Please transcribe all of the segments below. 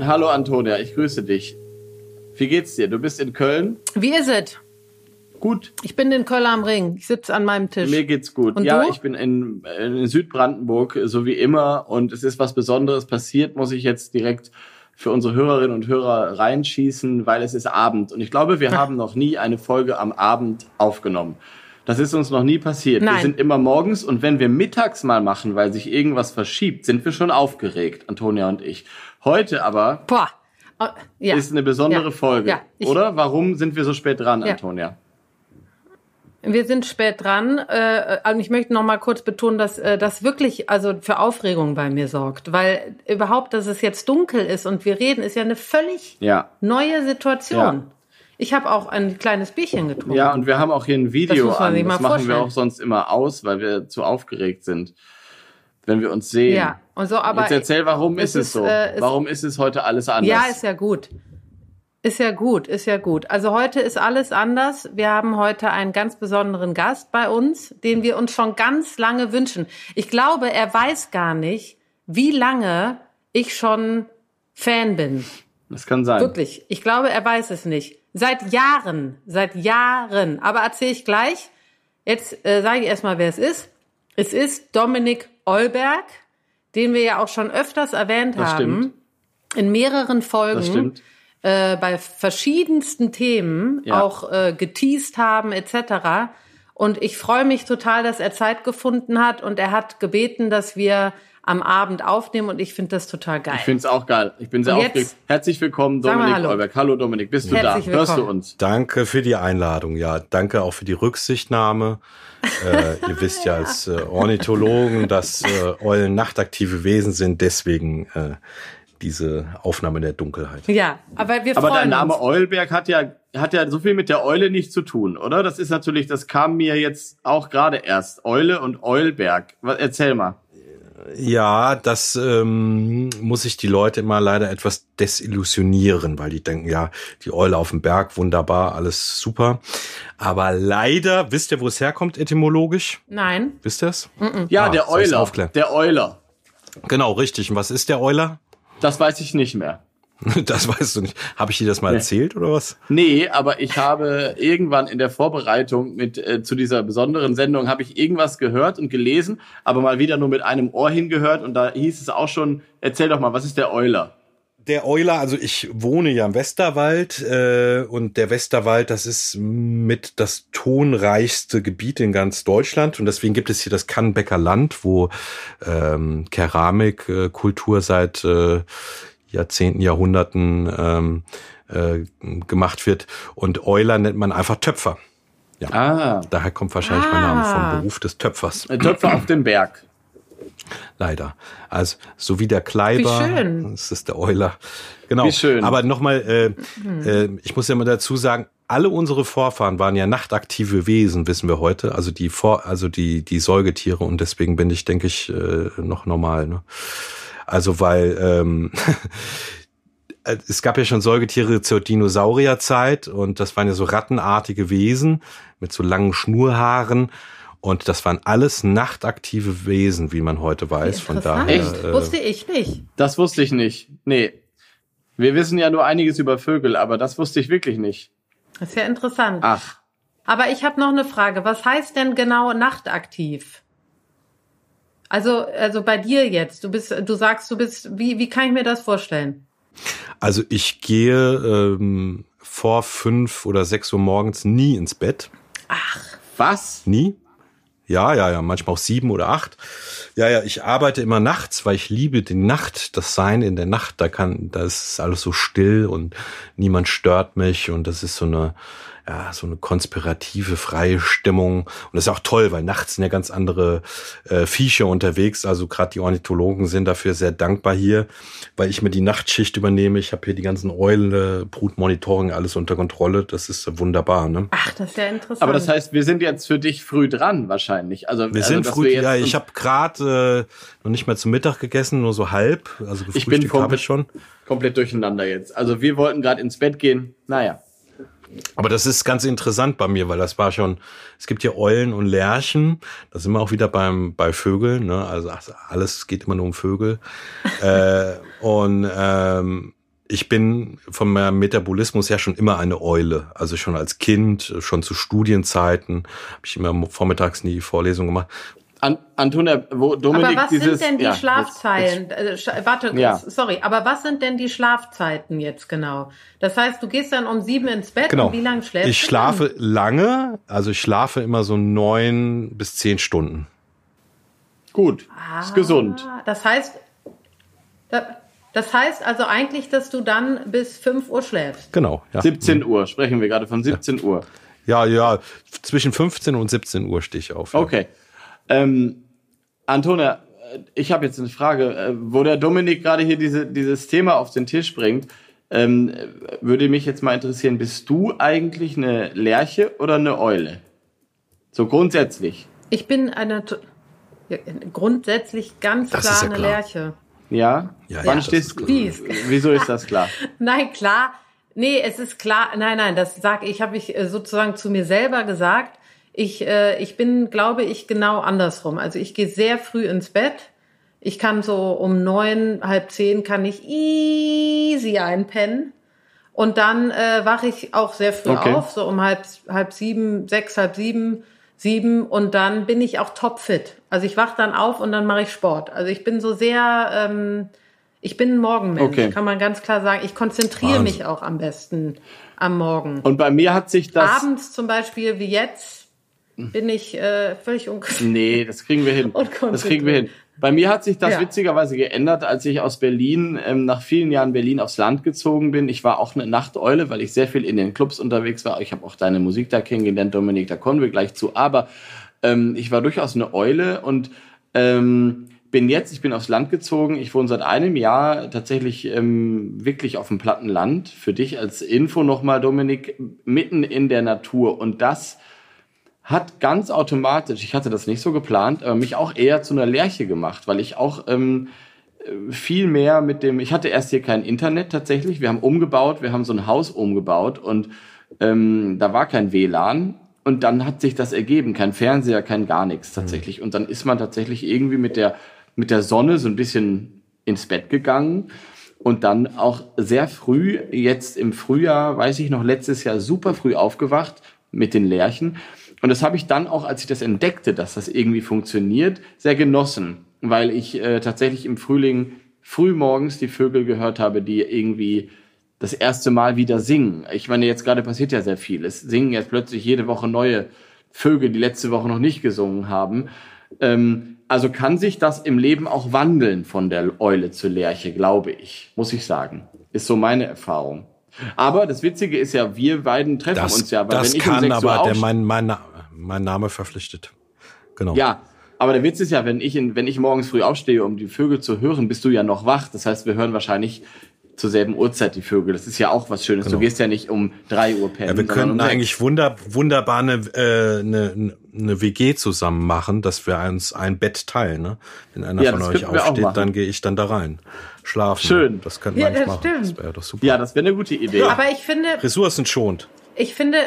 Hallo Antonia, ich grüße dich. Wie geht's dir? Du bist in Köln? Wie ist es? Gut. Ich bin in Köln am Ring. Ich sitze an meinem Tisch. Mir geht's gut. Und ja, du? ich bin in, in Südbrandenburg, so wie immer. Und es ist was Besonderes passiert, muss ich jetzt direkt für unsere Hörerinnen und Hörer reinschießen, weil es ist Abend. Und ich glaube, wir haben noch nie eine Folge am Abend aufgenommen. Das ist uns noch nie passiert. Nein. Wir sind immer morgens und wenn wir mittags mal machen, weil sich irgendwas verschiebt, sind wir schon aufgeregt, Antonia und ich. Heute aber Boah. Oh, ja. ist eine besondere Ja. Folge, Ja, ich- oder? Warum sind wir so spät dran. Antonia? Wir sind spät dran. Äh, und ich möchte noch mal kurz betonen, dass äh, das wirklich also für Aufregung bei mir sorgt, weil überhaupt, dass es jetzt dunkel ist und wir reden, ist ja eine völlig Ja. neue Situation. Ja. Ich habe auch ein kleines Bierchen getrunken. Ja, und wir haben auch hier ein Video man an. Das machen wir vorstellen. auch sonst immer aus, weil wir zu aufgeregt sind, wenn wir uns sehen. Ja, und so, aber Jetzt erzähl, warum ist es so? äh, warum ist es heute alles anders? Ja, ist ja gut. Ist ja gut, ist ja gut. Also heute ist alles anders. Wir haben heute einen ganz besonderen Gast bei uns, den wir uns schon ganz lange wünschen. Ich glaube, er weiß gar nicht, wie lange ich schon Fan bin. das kann sein. Wirklich. Ich glaube, er weiß es nicht. Seit Jahren, seit Jahren. Aber erzähle ich gleich. Jetzt äh, sage ich erstmal, wer es ist. Es ist Dominik Eulberg, den wir ja auch schon öfters erwähnt Das haben. stimmt. In mehreren Folgen Das stimmt. äh, bei verschiedensten Themen Ja. auch äh, geteased haben etc. Und ich freue mich total, dass er Zeit gefunden hat und er hat gebeten, dass wir am Abend aufnehmen und ich finde das total geil. Ich finde es auch geil. Ich bin sehr jetzt- aufgeregt. Herzlich willkommen, Dominik hallo. Euberg. Hallo Dominik, bist du Herzlich da? Hörst du willkommen. uns? Danke für die Einladung. Ja, danke auch für die Rücksichtnahme. äh, ihr wisst ja als äh, Ornithologen, dass äh, Eulen nachtaktive Wesen sind, deswegen äh, diese Aufnahme in der Dunkelheit. ja, aber wir Aber freuen dein Name uns. Eulberg hat ja, hat ja so viel mit der Eule nichts zu tun, oder? Das ist natürlich, das kam mir jetzt auch gerade erst. Eule und Eulberg. Erzähl mal. Ja, das ähm, muss ich die Leute immer leider etwas desillusionieren, weil die denken, ja, die Eule auf dem Berg, wunderbar, alles super. Aber leider, wisst ihr, wo es herkommt etymologisch? Nein, Wisst ihr es? Ja, Ah, der Euler. Der Euler. Genau, richtig. Und was ist der Euler? Das weiß ich nicht mehr. Das weißt du nicht. Habe ich dir das mal erzählt oder was? Nee, aber ich habe irgendwann in der Vorbereitung mit äh, zu dieser besonderen Sendung habe ich irgendwas gehört und gelesen, aber mal wieder nur mit einem Ohr hingehört und da hieß es auch schon, erzähl doch mal, was ist der Euler? Der Euler, also ich wohne ja im Westerwald äh, und der Westerwald, das ist mit das tonreichste Gebiet in ganz Deutschland und deswegen gibt es hier das Kannbecker Land, wo ähm, Keramikkultur äh, Kultur seit äh, Jahrzehnten, Jahrhunderten ähm, äh, gemacht wird und Euler nennt man einfach Töpfer. Ah, Daher kommt wahrscheinlich mein Name Ah. vom Beruf des Töpfers. äh, Töpfer auf dem Berg. Leider. Also so wie der Kleiber. Wie schön. Das ist der Euler. Genau. Wie schön. Aber nochmal, äh, äh, ich muss ja mal dazu sagen, alle unsere Vorfahren waren ja nachtaktive Wesen, wissen wir heute. Also die Vor, also die die Säugetiere und deswegen bin ich, denke ich, äh, noch normal. Ne? Also weil ähm, es gab ja schon Säugetiere zur Dinosaurierzeit und das waren ja so rattenartige Wesen mit so langen Schnurhaaren. Und das waren alles nachtaktive Wesen, wie man heute weiß. Von daher. Echt? Äh, Wusste ich nicht. Das wusste ich nicht. Nee. Wir wissen ja nur einiges über Vögel, aber das wusste ich wirklich nicht. Das ist ja interessant. Ach, Aber ich habe noch eine Frage. Was heißt denn genau nachtaktiv? Also, also bei dir jetzt. Du bist, du sagst, du bist, wie, wie kann ich mir das vorstellen? Also ich gehe ähm, vor fünf oder sechs Uhr morgens nie ins Bett. was? Nie. Ja, ja, ja, manchmal auch sieben oder acht. Ja, ja, ich arbeite immer nachts, weil ich liebe die Nacht, das Sein in der Nacht. Da kann, da ist alles so still und niemand stört mich und das ist so eine, ja, so eine konspirative, freie Stimmung. Und das ist auch toll, weil nachts sind ja ganz andere äh, Viecher unterwegs. Also gerade die Ornithologen sind dafür sehr dankbar hier, weil ich mir die Nachtschicht übernehme. Ich habe hier die ganzen Eule, Brutmonitoring, alles unter Kontrolle. Das ist wunderbar, ne? Ach, das ist ja interessant. Aber das heißt, wir sind jetzt für dich früh dran wahrscheinlich. Also Wir also, sind früh, wir ja, ich habe gerade äh, noch nicht mal zum Mittag gegessen, nur so halb. Also Ich bin komplett ich schon. komplett durcheinander jetzt. Also wir wollten gerade ins Bett gehen. Naja. Aber das ist ganz interessant bei mir, weil das war schon, es gibt hier Eulen und Lerchen, da sind wir auch wieder beim, bei Vögeln, ne? also ach, alles geht immer nur um Vögel. äh, und ähm, ich bin vom Metabolismus her schon immer eine Eule. Also schon als Kind, schon zu Studienzeiten, habe ich immer vormittags nie Vorlesungen gemacht. An, Antonia, wo Dominik aber was dieses, sind denn die ja, Schlafzeiten? Äh, sch- warte, Ja. sorry, aber was sind denn die Schlafzeiten jetzt genau? Das heißt, du gehst dann um sieben ins Bett Genau. und wie lange schläfst Ich du? schlafe lange, also ich schlafe immer so neun bis zehn Stunden. Gut, dann? ist gesund. Ah, Das heißt, da- das heißt also eigentlich, dass du dann bis 5 Uhr schläfst. Genau, ja. 17 Uhr, sprechen wir gerade von 17 Uhr. Ja, ja, zwischen 15 und 17 Uhr stehe ich auf. Ja. Ähm, Antonia, äh, ich habe jetzt eine Frage. Äh, Wo der Dominik gerade hier diese, dieses Thema auf den Tisch bringt, ähm, äh, würde mich jetzt mal interessieren, bist du eigentlich eine Lerche oder eine Eule? So grundsätzlich. Ich bin eine ja, grundsätzlich ganz Das klar ja eine klar. Lerche. Ja? Ja, Wann ja, stehst ist- Wieso ist das klar? Nein, klar. Nee, es ist klar. Nein, nein, das sage ich, habe ich äh, sozusagen zu mir selber gesagt. Ich, äh, ich bin, glaube ich, genau andersrum. Also ich gehe sehr früh ins Bett. Ich kann so um neun, halb zehn kann ich easy einpennen. Und dann äh, wache ich auch sehr früh Okay. auf, so um halb, halb sieben, sechs, halb sieben, sieben. Und dann bin ich auch topfit. Also ich wache dann auf und dann mache ich Sport. Also ich bin so sehr, ähm, ich bin ein Morgenmensch, Okay. kann man ganz klar sagen. Ich konzentriere Wahnsinn. mich auch am besten am Morgen. Und bei mir hat sich das. Abends zum Beispiel wie jetzt bin ich äh, völlig unkonzentriert. Nee, das kriegen wir hin. Das kriegen wir hin. Bei mir hat sich das Ja. witzigerweise geändert, als ich aus Berlin, ähm, nach vielen Jahren Berlin aufs Land gezogen bin. Ich war auch eine Nachteule, weil ich sehr viel in den Clubs unterwegs war. Ich habe auch deine Musik da kennengelernt, Dominik, da kommen wir gleich zu. Aber ähm, ich war durchaus eine Eule und ähm, bin jetzt, ich bin aufs Land gezogen. Ich wohne seit einem Jahr tatsächlich ähm, wirklich auf dem platten Land. Für dich als Info nochmal, Dominik, mitten in der Natur. Und das hat ganz automatisch, ich hatte das nicht so geplant, aber mich auch eher zu einer Lerche gemacht, weil ich auch ähm, äh, viel mehr mit dem, ich hatte erst hier kein Internet tatsächlich, wir haben umgebaut, wir haben so ein Haus umgebaut und ähm, da war kein WLAN und dann hat sich das ergeben, kein Fernseher, kein gar nichts tatsächlich und dann ist man tatsächlich irgendwie mit der, mit der Sonne so ein bisschen ins Bett gegangen und dann auch sehr früh, jetzt im Frühjahr, weiß ich noch, letztes Jahr super früh aufgewacht mit den Lerchen. Und das habe ich dann auch, als ich das entdeckte, dass das irgendwie funktioniert, sehr genossen, weil ich äh, tatsächlich im Frühling früh morgens die Vögel gehört habe, die irgendwie das erste Mal wieder singen. Ich meine, jetzt gerade passiert ja sehr viel. Es singen jetzt plötzlich jede Woche neue Vögel, die letzte Woche noch nicht gesungen haben. Ähm, also kann sich das im Leben auch wandeln von der Eule zur Lerche, glaube ich, muss ich sagen. Ist so meine Erfahrung. Aber das Witzige ist ja, wir beiden treffen Das, uns ja, weil das wenn ich um kann 6 Uhr aber der, mein, mein, mein Name verpflichtet. Genau. ja, aber der Witz ist ja, wenn ich, in, wenn ich morgens früh aufstehe, um die Vögel zu hören, bist du ja noch wach. Das heißt, wir hören wahrscheinlich zur selben Uhrzeit die Vögel. Das ist ja auch was Schönes. Du gehst ja nicht um 3 Uhr pennen. Ja, wir könnten um eigentlich wunder, wunderbar eine, äh, eine, eine WG zusammen machen, dass wir uns ein Bett teilen. Ne? Wenn einer Ja, von euch aufsteht, dann gehe ich dann da rein. Schlafen. Schön. Das könnten Ja, wir eigentlich das machen. stimmt. Das wäre doch super. Ja, das wäre eine gute Idee. Aber ich finde, Ressourcen schont. ich finde,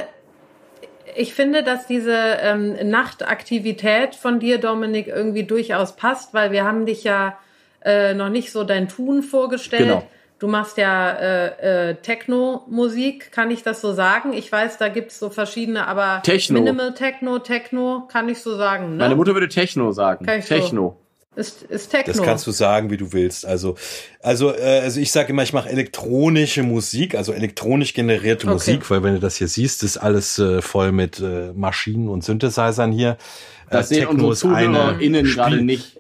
ich finde, dass diese ähm, Nachtaktivität von dir, Dominik, irgendwie durchaus passt, weil wir haben dich ja äh, noch nicht so dein Tun vorgestellt. Genau. Du machst ja äh, äh, Techno-Musik, kann ich das so sagen? Ich weiß, da gibt's so verschiedene, aber Techno. Minimal Techno, Techno, kann ich so sagen. Ne? Meine Mutter würde Techno sagen. Ich so. Ist, ist Techno. Das kannst du sagen, wie du willst. Also, also, äh, also ich sage immer, ich mache elektronische Musik, also elektronisch generierte Okay. Musik, weil wenn du das hier siehst, ist alles äh, voll mit äh, Maschinen und Synthesizern hier. Das Äh, sehen Techno unsere ist eine ZuhörerInnen gerade nicht.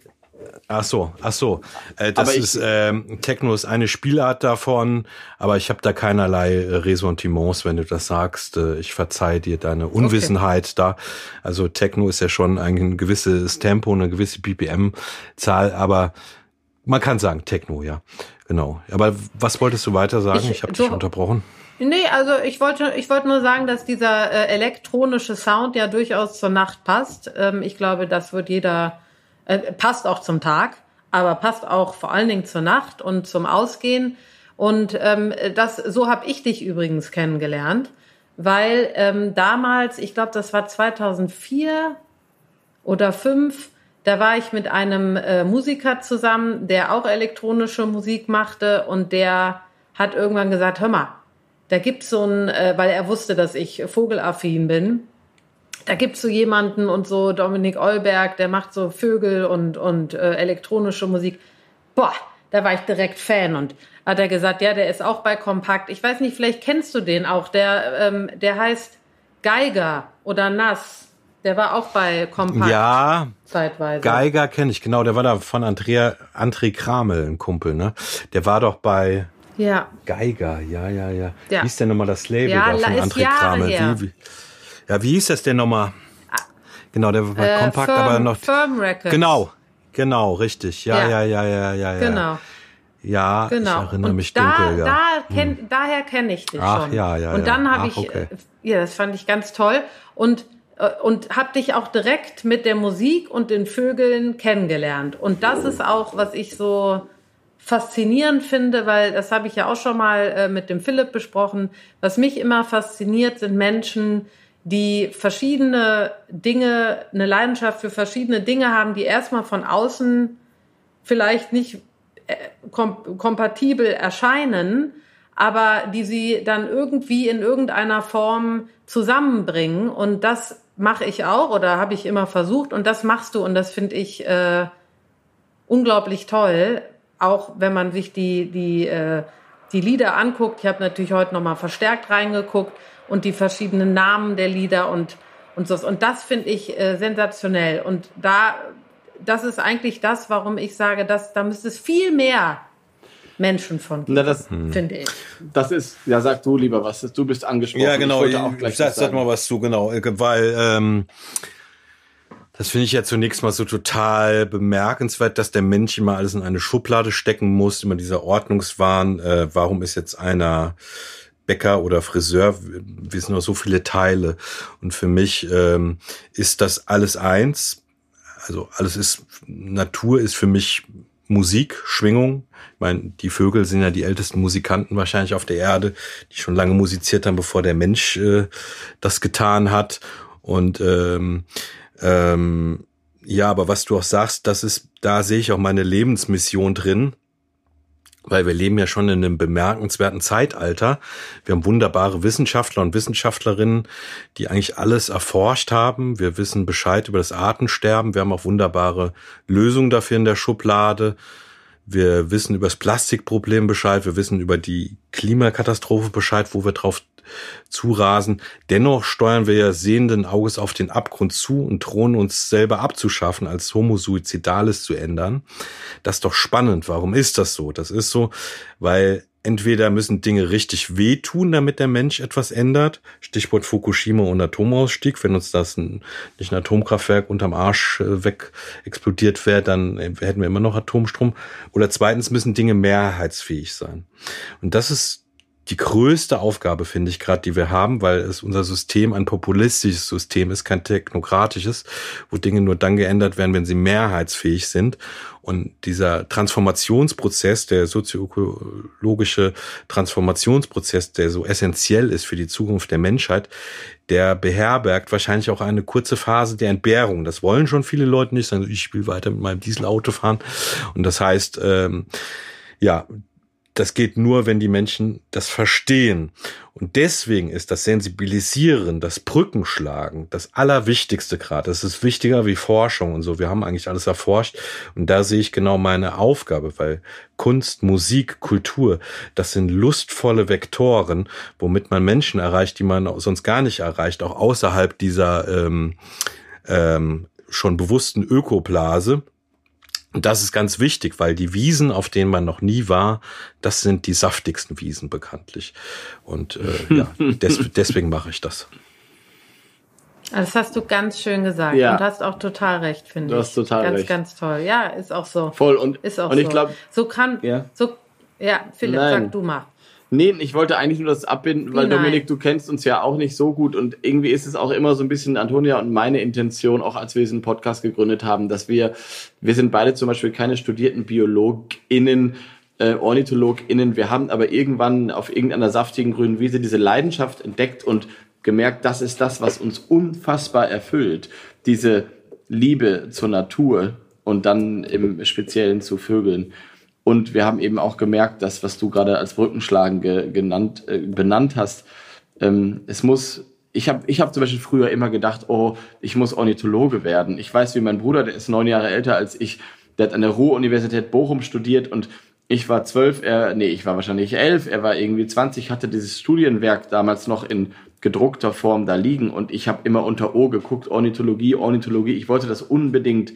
Ach so, ach so. Äh, das ich- ist ähm, Techno ist eine Spielart davon, aber ich habe da keinerlei äh, Ressentiments, wenn du das sagst. Äh, ich verzeih dir deine Unwissenheit da. Also Techno ist ja schon ein gewisses Tempo, eine gewisse BPM-Zahl, aber man kann sagen Techno, ja, genau. Aber was wolltest du weiter sagen? Ich- Ich, habe dich unterbrochen. Nee, also ich wollte, ich wollte nur sagen, dass dieser äh, elektronische Sound ja durchaus zur Nacht passt. Ähm, ich glaube, das wird jeder, äh, passt auch zum Tag, aber passt auch vor allen Dingen zur Nacht und zum Ausgehen. Und ähm, das, so habe ich dich übrigens kennengelernt, weil ähm, damals, ich glaube, das war 2004 oder fünf, da war ich mit einem äh, Musiker zusammen, der auch elektronische Musik machte und der hat irgendwann gesagt, hör mal, da gibt's so ein, äh, weil er wusste, dass ich vogelaffin bin, da gibt's so jemanden und so Dominik Eulberg, der macht so Vögel und, und äh, elektronische Musik. Boah, da war ich direkt Fan und hat er gesagt, ja, der ist auch bei Kompakt. Ich weiß nicht, vielleicht kennst du den auch. Der, ähm, der heißt Geiger oder Nass. Der war auch bei Kompakt. Ja, zeitweise. Geiger kenne ich, genau. Der war da von Andrea, André Kramel, ein Kumpel, ne? Der war doch bei ja. Geiger, ja, ja, ja. ja. Wie ist denn nochmal das Label ja, da von André Kramel? Wie, wie, ja, wie hieß das denn nochmal? Ah. Genau, der war bei äh, Kompakt, Firm, aber noch. Firm Records. Genau, genau, richtig. Ja, ja, ja, ja, ja, ja. Genau. Ja, genau. ich erinnere und mich da, dunkel, ja. Da kenn, hm. Daher kenne ich dich Ach, schon. Ja, ja, und dann habe ich, okay. ja, das fand ich ganz toll und äh, und habe dich auch direkt mit der Musik und den Vögeln kennengelernt. Und das ist auch, was ich so faszinierend finde, weil das habe ich ja auch schon mal äh, mit dem Philipp besprochen. Was mich immer fasziniert, sind Menschen, die verschiedene Dinge, eine Leidenschaft für verschiedene Dinge haben, die erstmal von außen vielleicht nicht äh, kom kompatibel erscheinen, aber die sie dann irgendwie in irgendeiner Form zusammenbringen. Und das mache ich auch oder habe ich immer versucht und das machst du und das finde ich äh, unglaublich toll. Auch wenn man sich die die äh, die Lieder anguckt. Ich habe natürlich heute noch mal verstärkt reingeguckt und die verschiedenen Namen der Lieder und und so und das finde ich äh, sensationell und da das ist eigentlich das, warum ich sage, dass da müsste es viel mehr Menschen von geben, Na, das, finde ich. Das ist, ja, sag du lieber was, du bist angesprochen. Ja, genau, ich, auch gleich sag, sag mal was zu, genau, weil ähm, das finde ich ja zunächst mal so total bemerkenswert, dass der Mensch immer alles in eine Schublade stecken muss, immer dieser Ordnungswahn. Äh, warum ist jetzt einer Bäcker oder Friseur? Wir sind noch so viele Teile. Und für mich ähm, ist das alles eins also alles ist, Natur ist für mich Musik, Schwingung. Ich meine, die Vögel sind ja die ältesten Musikanten wahrscheinlich auf der Erde, die schon lange musiziert haben, bevor der Mensch äh, das getan hat. Und ähm, ähm, ja, aber was du auch sagst, das ist, da sehe ich auch meine Lebensmission drin weil wir leben ja schon in einem bemerkenswerten Zeitalter. Wir haben wunderbare Wissenschaftler und Wissenschaftlerinnen, die eigentlich alles erforscht haben. Wir wissen Bescheid über das Artensterben. Wir haben auch wunderbare Lösungen dafür in der Schublade. Wir wissen über das Plastikproblem Bescheid. Wir wissen über die Klimakatastrophe Bescheid, wo wir drauf zurasen. Dennoch steuern wir ja sehenden Auges auf den Abgrund zu und drohen uns selber abzuschaffen, als Homo suicidales zu ändern. Das ist doch spannend. Warum ist das so? Das ist so, weil entweder müssen Dinge richtig wehtun, damit der Mensch etwas ändert. Stichwort Fukushima und Atomausstieg. Wenn uns das ein, nicht ein Atomkraftwerk unterm Arsch äh, weg explodiert wäre, dann äh, hätten wir immer noch Atomstrom. Oder zweitens müssen Dinge mehrheitsfähig sein. Und das ist die größte Aufgabe, finde ich gerade, die wir haben, weil es unser System ein populistisches System ist, kein technokratisches, wo Dinge nur dann geändert werden, wenn sie mehrheitsfähig sind. Und dieser Transformationsprozess, der sozioökologische Transformationsprozess, der so essentiell ist für die Zukunft der Menschheit, der beherbergt wahrscheinlich auch eine kurze Phase der Entbehrung. Das wollen schon viele Leute nicht, sagen, ich will weiter mit meinem Dieselauto fahren. Und das heißt, ähm, ja, das geht nur, wenn die Menschen das verstehen. Und deswegen ist das Sensibilisieren, das Brückenschlagen das Allerwichtigste gerade. Das ist wichtiger wie Forschung und so. Wir haben eigentlich alles erforscht. Und da sehe ich genau meine Aufgabe, weil Kunst, Musik, Kultur, das sind lustvolle Vektoren, womit man Menschen erreicht, die man sonst gar nicht erreicht, auch außerhalb dieser ähm, ähm, schon bewussten Ökoblase. Und das ist ganz wichtig, weil die Wiesen, auf denen man noch nie war, das sind die saftigsten Wiesen bekanntlich. Und äh, ja, des, deswegen mache ich das. Das hast du ganz schön gesagt ja. und hast auch total recht, finde ich. Du hast total ganz, recht. Ganz, ganz toll. Ja, ist auch so. Voll und ist auch und ich so. glaube, so kann ja. so ja, Philipp, Nein. sag du mal. Nee, ich wollte eigentlich nur das abbinden, weil Nein. Dominik, du kennst uns ja auch nicht so gut und irgendwie ist es auch immer so ein bisschen Antonia und meine Intention, auch als wir diesen Podcast gegründet haben, dass wir, wir sind beide zum Beispiel keine studierten BiologInnen, äh, OrnithologInnen, wir haben aber irgendwann auf irgendeiner saftigen grünen Wiese diese Leidenschaft entdeckt und gemerkt, das ist das, was uns unfassbar erfüllt. Diese Liebe zur Natur und dann im Speziellen zu Vögeln. Und wir haben eben auch gemerkt, dass, was du gerade als Brückenschlagen ge, genannt, äh, benannt hast, ähm, es muss ich habe ich hab zum Beispiel früher immer gedacht, oh, ich muss Ornithologe werden. Ich weiß, wie mein Bruder, der ist neun Jahre älter als ich, der hat an der Ruhr-Universität Bochum studiert und ich war zwölf, er, nee, ich war wahrscheinlich elf, er war irgendwie zwanzig, hatte dieses Studienwerk damals noch in gedruckter Form da liegen und ich habe immer unter O geguckt, Ornithologie, Ornithologie. Ich wollte das unbedingt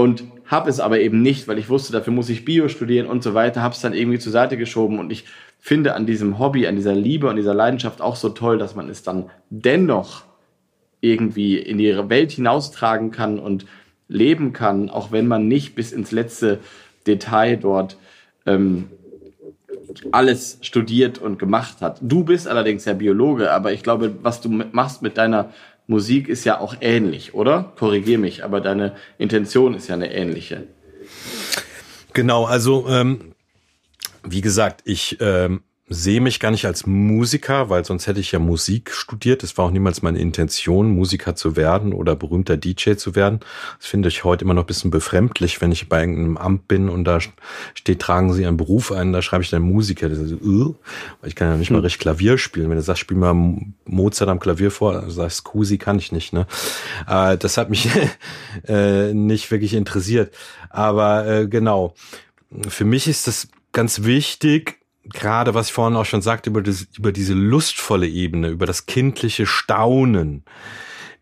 und habe es aber eben nicht, weil ich wusste, dafür muss ich Bio studieren und so weiter, habe es dann irgendwie zur Seite geschoben und ich finde an diesem Hobby, an dieser Liebe, an dieser Leidenschaft auch so toll, dass man es dann dennoch irgendwie in die Welt hinaustragen kann und leben kann, auch wenn man nicht bis ins letzte Detail dort ähm, alles studiert und gemacht hat. Du bist allerdings ja Biologe, aber ich glaube, was du machst mit deiner Musik ist ja auch ähnlich, oder? Korrigier mich, aber deine Intention ist ja eine ähnliche. Genau, also ähm, wie gesagt, ich ähm, sehe mich gar nicht als Musiker, weil sonst hätte ich ja Musik studiert. Das war auch niemals meine Intention, Musiker zu werden oder berühmter DJ zu werden. Das finde ich heute immer noch ein bisschen befremdlich, wenn ich bei irgendeinem Amt bin und da steht, tragen Sie einen Beruf ein, da schreibe ich dann Musiker. Das ist, uh, weil ich kann ja nicht mal hm. richtig Klavier spielen. Wenn du sagst, spiel mal Mozart am Klavier vor, dann sagst Kusi kann ich nicht. Ne? Äh, das hat mich äh, nicht wirklich interessiert. Aber äh, genau, für mich ist das ganz wichtig, gerade was ich vorhin auch schon sagte, über, das, über diese lustvolle Ebene, über das kindliche Staunen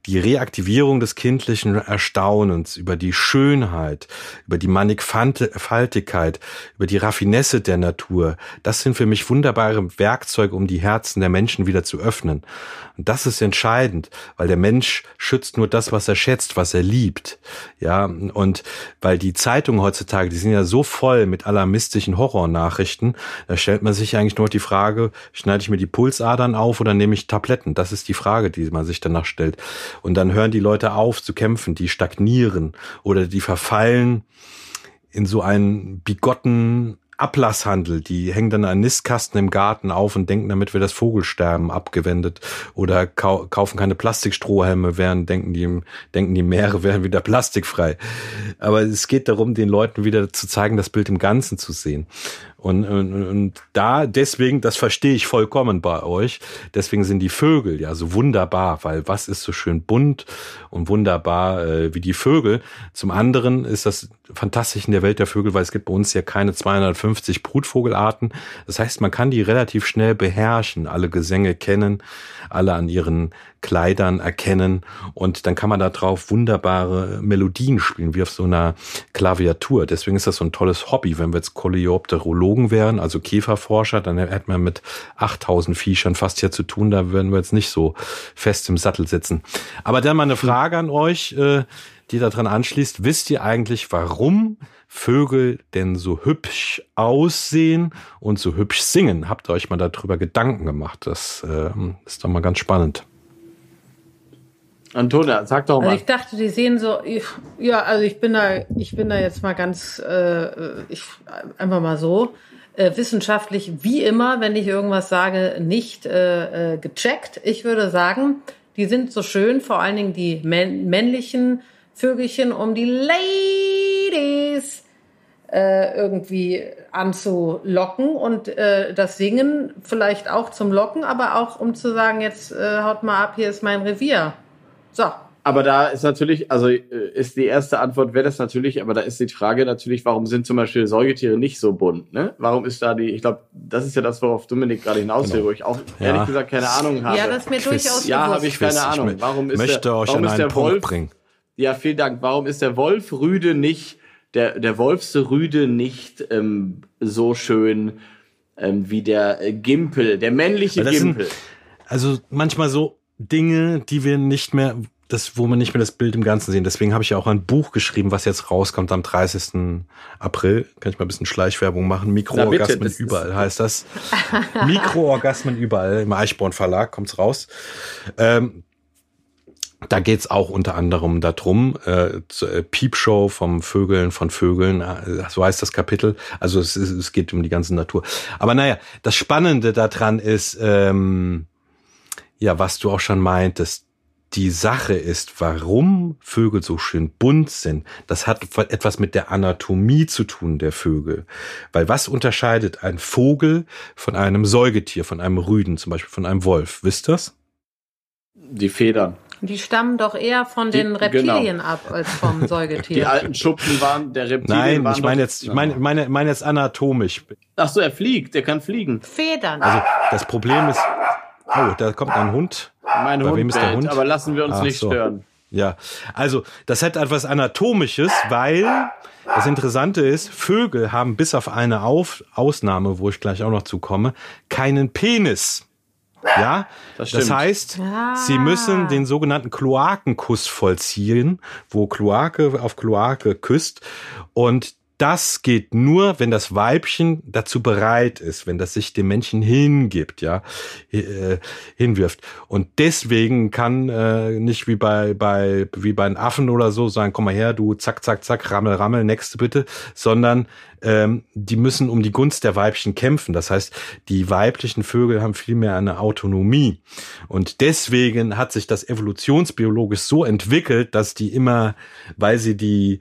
die Reaktivierung des kindlichen Erstaunens über die Schönheit, über die Mannigfaltigkeit, über die Raffinesse der Natur, das sind für mich wunderbare Werkzeuge, um die Herzen der Menschen wieder zu öffnen. Und das ist entscheidend, weil der Mensch schützt nur das, was er schätzt, was er liebt. Ja, und weil die Zeitungen heutzutage, die sind ja so voll mit alarmistischen Horrornachrichten, da stellt man sich eigentlich nur die Frage, schneide ich mir die Pulsadern auf oder nehme ich Tabletten? Das ist die Frage, die man sich danach stellt. Und dann hören die Leute auf zu kämpfen, die stagnieren oder die verfallen in so einen bigotten Ablasshandel, die hängen dann einen Nistkasten im Garten auf und denken, damit wir das Vogelsterben abgewendet oder kau kaufen keine Plastikstrohhelme, während denken die, denken die Meere wären wieder plastikfrei. Aber es geht darum, den Leuten wieder zu zeigen, das Bild im Ganzen zu sehen. Und, und, und da, deswegen, das verstehe ich vollkommen bei euch, deswegen sind die Vögel ja so wunderbar, weil was ist so schön bunt und wunderbar äh, wie die Vögel. Zum anderen ist das fantastisch in der Welt der Vögel, weil es gibt bei uns ja keine 250 Brutvogelarten. Das heißt, man kann die relativ schnell beherrschen, alle Gesänge kennen, alle an ihren Kleidern erkennen und dann kann man da drauf wunderbare Melodien spielen, wie auf so einer Klaviatur. Deswegen ist das so ein tolles Hobby. Wenn wir jetzt Koleopterologen wären, also Käferforscher, dann hätten wir mit 8000 Viechern fast hier zu tun, da würden wir jetzt nicht so fest im Sattel sitzen. Aber dann mal eine Frage an euch, äh, die daran anschließt. Wisst ihr eigentlich, warum Vögel denn so hübsch aussehen und so hübsch singen? Habt ihr euch mal darüber Gedanken gemacht? Das äh, ist doch mal ganz spannend. Antonia, sag doch mal. Also ich dachte, die sehen so, ich, ja, also ich bin da, ich bin da jetzt mal ganz, äh, ich einfach mal so äh, wissenschaftlich wie immer, wenn ich irgendwas sage, nicht äh, äh, gecheckt. Ich würde sagen, die sind so schön, vor allen Dingen die männlichen Vögelchen, um die Ladies äh, irgendwie anzulocken und äh, das Singen vielleicht auch zum Locken, aber auch um zu sagen, jetzt äh, haut mal ab, hier ist mein Revier. So. Aber da ist natürlich, also äh, ist die erste Antwort wäre das natürlich, aber da ist die Frage natürlich, warum sind zum Beispiel Säugetiere nicht so bunt? Ne? Warum ist da die, ich glaube, das ist ja das, worauf Dominik gerade hinaus will, genau. wo ich auch ja. ehrlich gesagt keine Ahnung habe. Ja, das ist mir Quiz. durchaus Ja, habe ich keine Ahnung. Warum ist möchte der, euch warum an ist der Punkt Wolf, bringen. Ja, vielen Dank. Warum ist der Wolf Rüde nicht, der, der Wolfsrüde nicht ähm, so schön ähm, wie der äh, Gimpel, der männliche Gimpel? Sind, also manchmal so Dinge, die wir nicht mehr, das, wo man nicht mehr das Bild im Ganzen sehen. Deswegen habe ich ja auch ein Buch geschrieben, was jetzt rauskommt am 30. April. Kann ich mal ein bisschen Schleichwerbung machen. Mikroorgasmen überall heißt das. Mikroorgasmen überall. Im Eichborn Verlag kommt's raus. Ähm, da geht's auch unter anderem darum, äh, äh, Piepshow vom Vögeln, von Vögeln, äh, so heißt das Kapitel. Also es, es geht um die ganze Natur. Aber naja, das Spannende daran ist, ähm, ja, was du auch schon meintest, die Sache ist, warum Vögel so schön bunt sind, das hat etwas mit der Anatomie zu tun der Vögel. Weil was unterscheidet ein Vogel von einem Säugetier, von einem Rüden, zum Beispiel von einem Wolf? Wisst ihr das? Die Federn. Die stammen doch eher von Die- den Reptilien genau. ab als vom Die Säugetier. alten Schupfen waren der Reptilien. Nein, waren ich meine jetzt, ich meine, meine, meine jetzt anatomisch. Ach so, er fliegt, er kann fliegen. Federn. Also das Problem ist, oh, da kommt ein Hund. Mein Bei Hund wem ist der Hund? aber lassen wir uns Ach nicht so. stören. Ja, also das hat etwas Anatomisches, weil das Interessante ist, Vögel haben bis auf eine auf Ausnahme, wo ich gleich auch noch zukomme, keinen Penis. Ja, Das das, heißt, Ah. sie müssen den sogenannten Kloakenkuss vollziehen, wo Kloake auf Kloake küsst und das geht nur, wenn das Weibchen dazu bereit ist, wenn das sich dem Männchen hingibt, ja, äh, hinwirft. Und deswegen kann äh, nicht wie bei bei wie bei einem Affen oder so sagen, komm mal her, du zack zack zack, rammel rammel, nächste bitte, sondern ähm, die müssen um die Gunst der Weibchen kämpfen. Das heißt, die weiblichen Vögel haben viel mehr eine Autonomie. Und deswegen hat sich das evolutionsbiologisch so entwickelt, dass die immer, weil sie die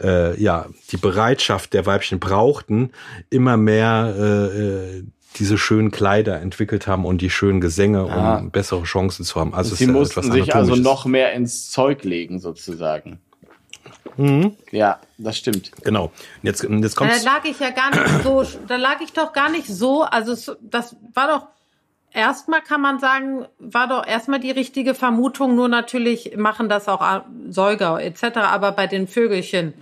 äh, ja die Bereitschaft der Weibchen brauchten, immer mehr äh, äh, diese schönen Kleider entwickelt haben und die schönen Gesänge, Ah. um bessere Chancen zu haben. Also es Sie mussten etwas sich also noch mehr ins Zeug legen, sozusagen. Mhm, Ja, das stimmt. genau. Jetzt, jetzt kommt's. da lag ich ja gar nicht so, da lag ich doch gar nicht so, also es- das war doch, erstmal kann man sagen, war doch erstmal die richtige Vermutung, nur natürlich machen das auch Säuger etc., aber bei den Vögelchen.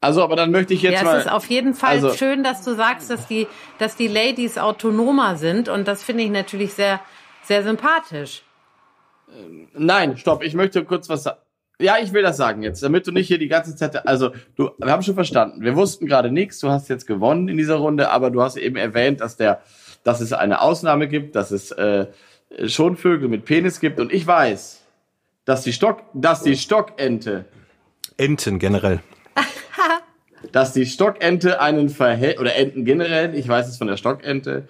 Also, aber dann möchte ich jetzt Ja, mal. es ist auf jeden Fall also- schön, dass du sagst, dass die, dass die Ladies autonomer sind und das finde ich natürlich sehr, sehr sympathisch. Nein, stopp, ich möchte kurz was sagen. Ja, ich will das sagen jetzt, damit du nicht hier die ganze Zeit. Also, du, wir haben schon verstanden. Wir wussten gerade nichts. Du hast jetzt gewonnen in dieser Runde, aber du hast eben erwähnt, dass der, dass es eine Ausnahme gibt, dass es äh, schon Vögel mit Penis gibt. Und ich weiß, dass die Stock, dass die Stockente, Enten generell. dass die Stockente einen Verhält oder Enten generell, ich weiß es von der Stockente,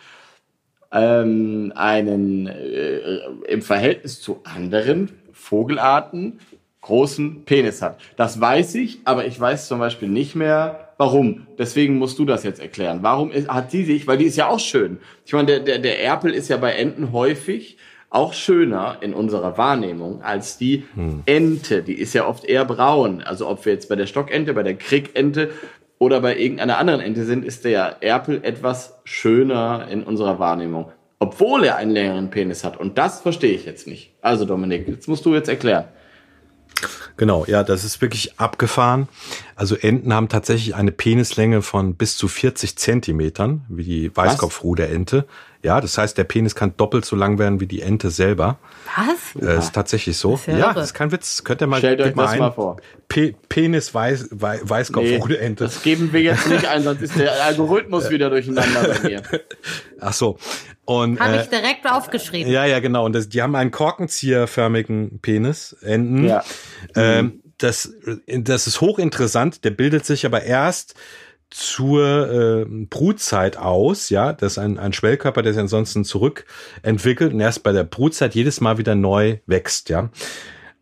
ähm, einen äh, im Verhältnis zu anderen Vogelarten großen Penis hat. Das weiß ich, aber ich weiß zum Beispiel nicht mehr, warum. Deswegen musst du das jetzt erklären. Warum ist, hat die sich, weil die ist ja auch schön. Ich meine, der, der, der Erpel ist ja bei Enten häufig auch schöner in unserer Wahrnehmung als die Ente. Die ist ja oft eher braun. Also ob wir jetzt bei der Stockente, bei der Krickente oder bei irgendeiner anderen Ente sind, ist der Erpel etwas schöner in unserer Wahrnehmung. Obwohl er einen längeren Penis hat. Und das verstehe ich jetzt nicht. Also Dominik, jetzt musst du jetzt erklären. Genau, ja, das ist wirklich abgefahren. Also Enten haben tatsächlich eine Penislänge von bis zu 40 Zentimetern, wie die Weißkopfruderente. Ja, das heißt, der Penis kann doppelt so lang werden wie die Ente selber. Was? Äh, ist tatsächlich so. ist ja ja, das ist kein Witz. Könnt ihr mal, Stellt euch mal das ein. mal vor. Pe Penis Weiß, Wei Weißkopfruderente. das geben wir jetzt nicht ein, sonst ist der Algorithmus wieder durcheinander bei mir. Ach so. Und Habe äh, ich direkt aufgeschrieben. Ja, ja, genau. Und das, die haben einen korkenzieherförmigen Penis, Enden. Ja. Ähm, das, das ist hochinteressant. Der bildet sich aber erst zur äh, Brutzeit aus, ja, das ist ein, ein Schwellkörper, der sich ansonsten zurückentwickelt und erst bei der Brutzeit jedes Mal wieder neu wächst, ja.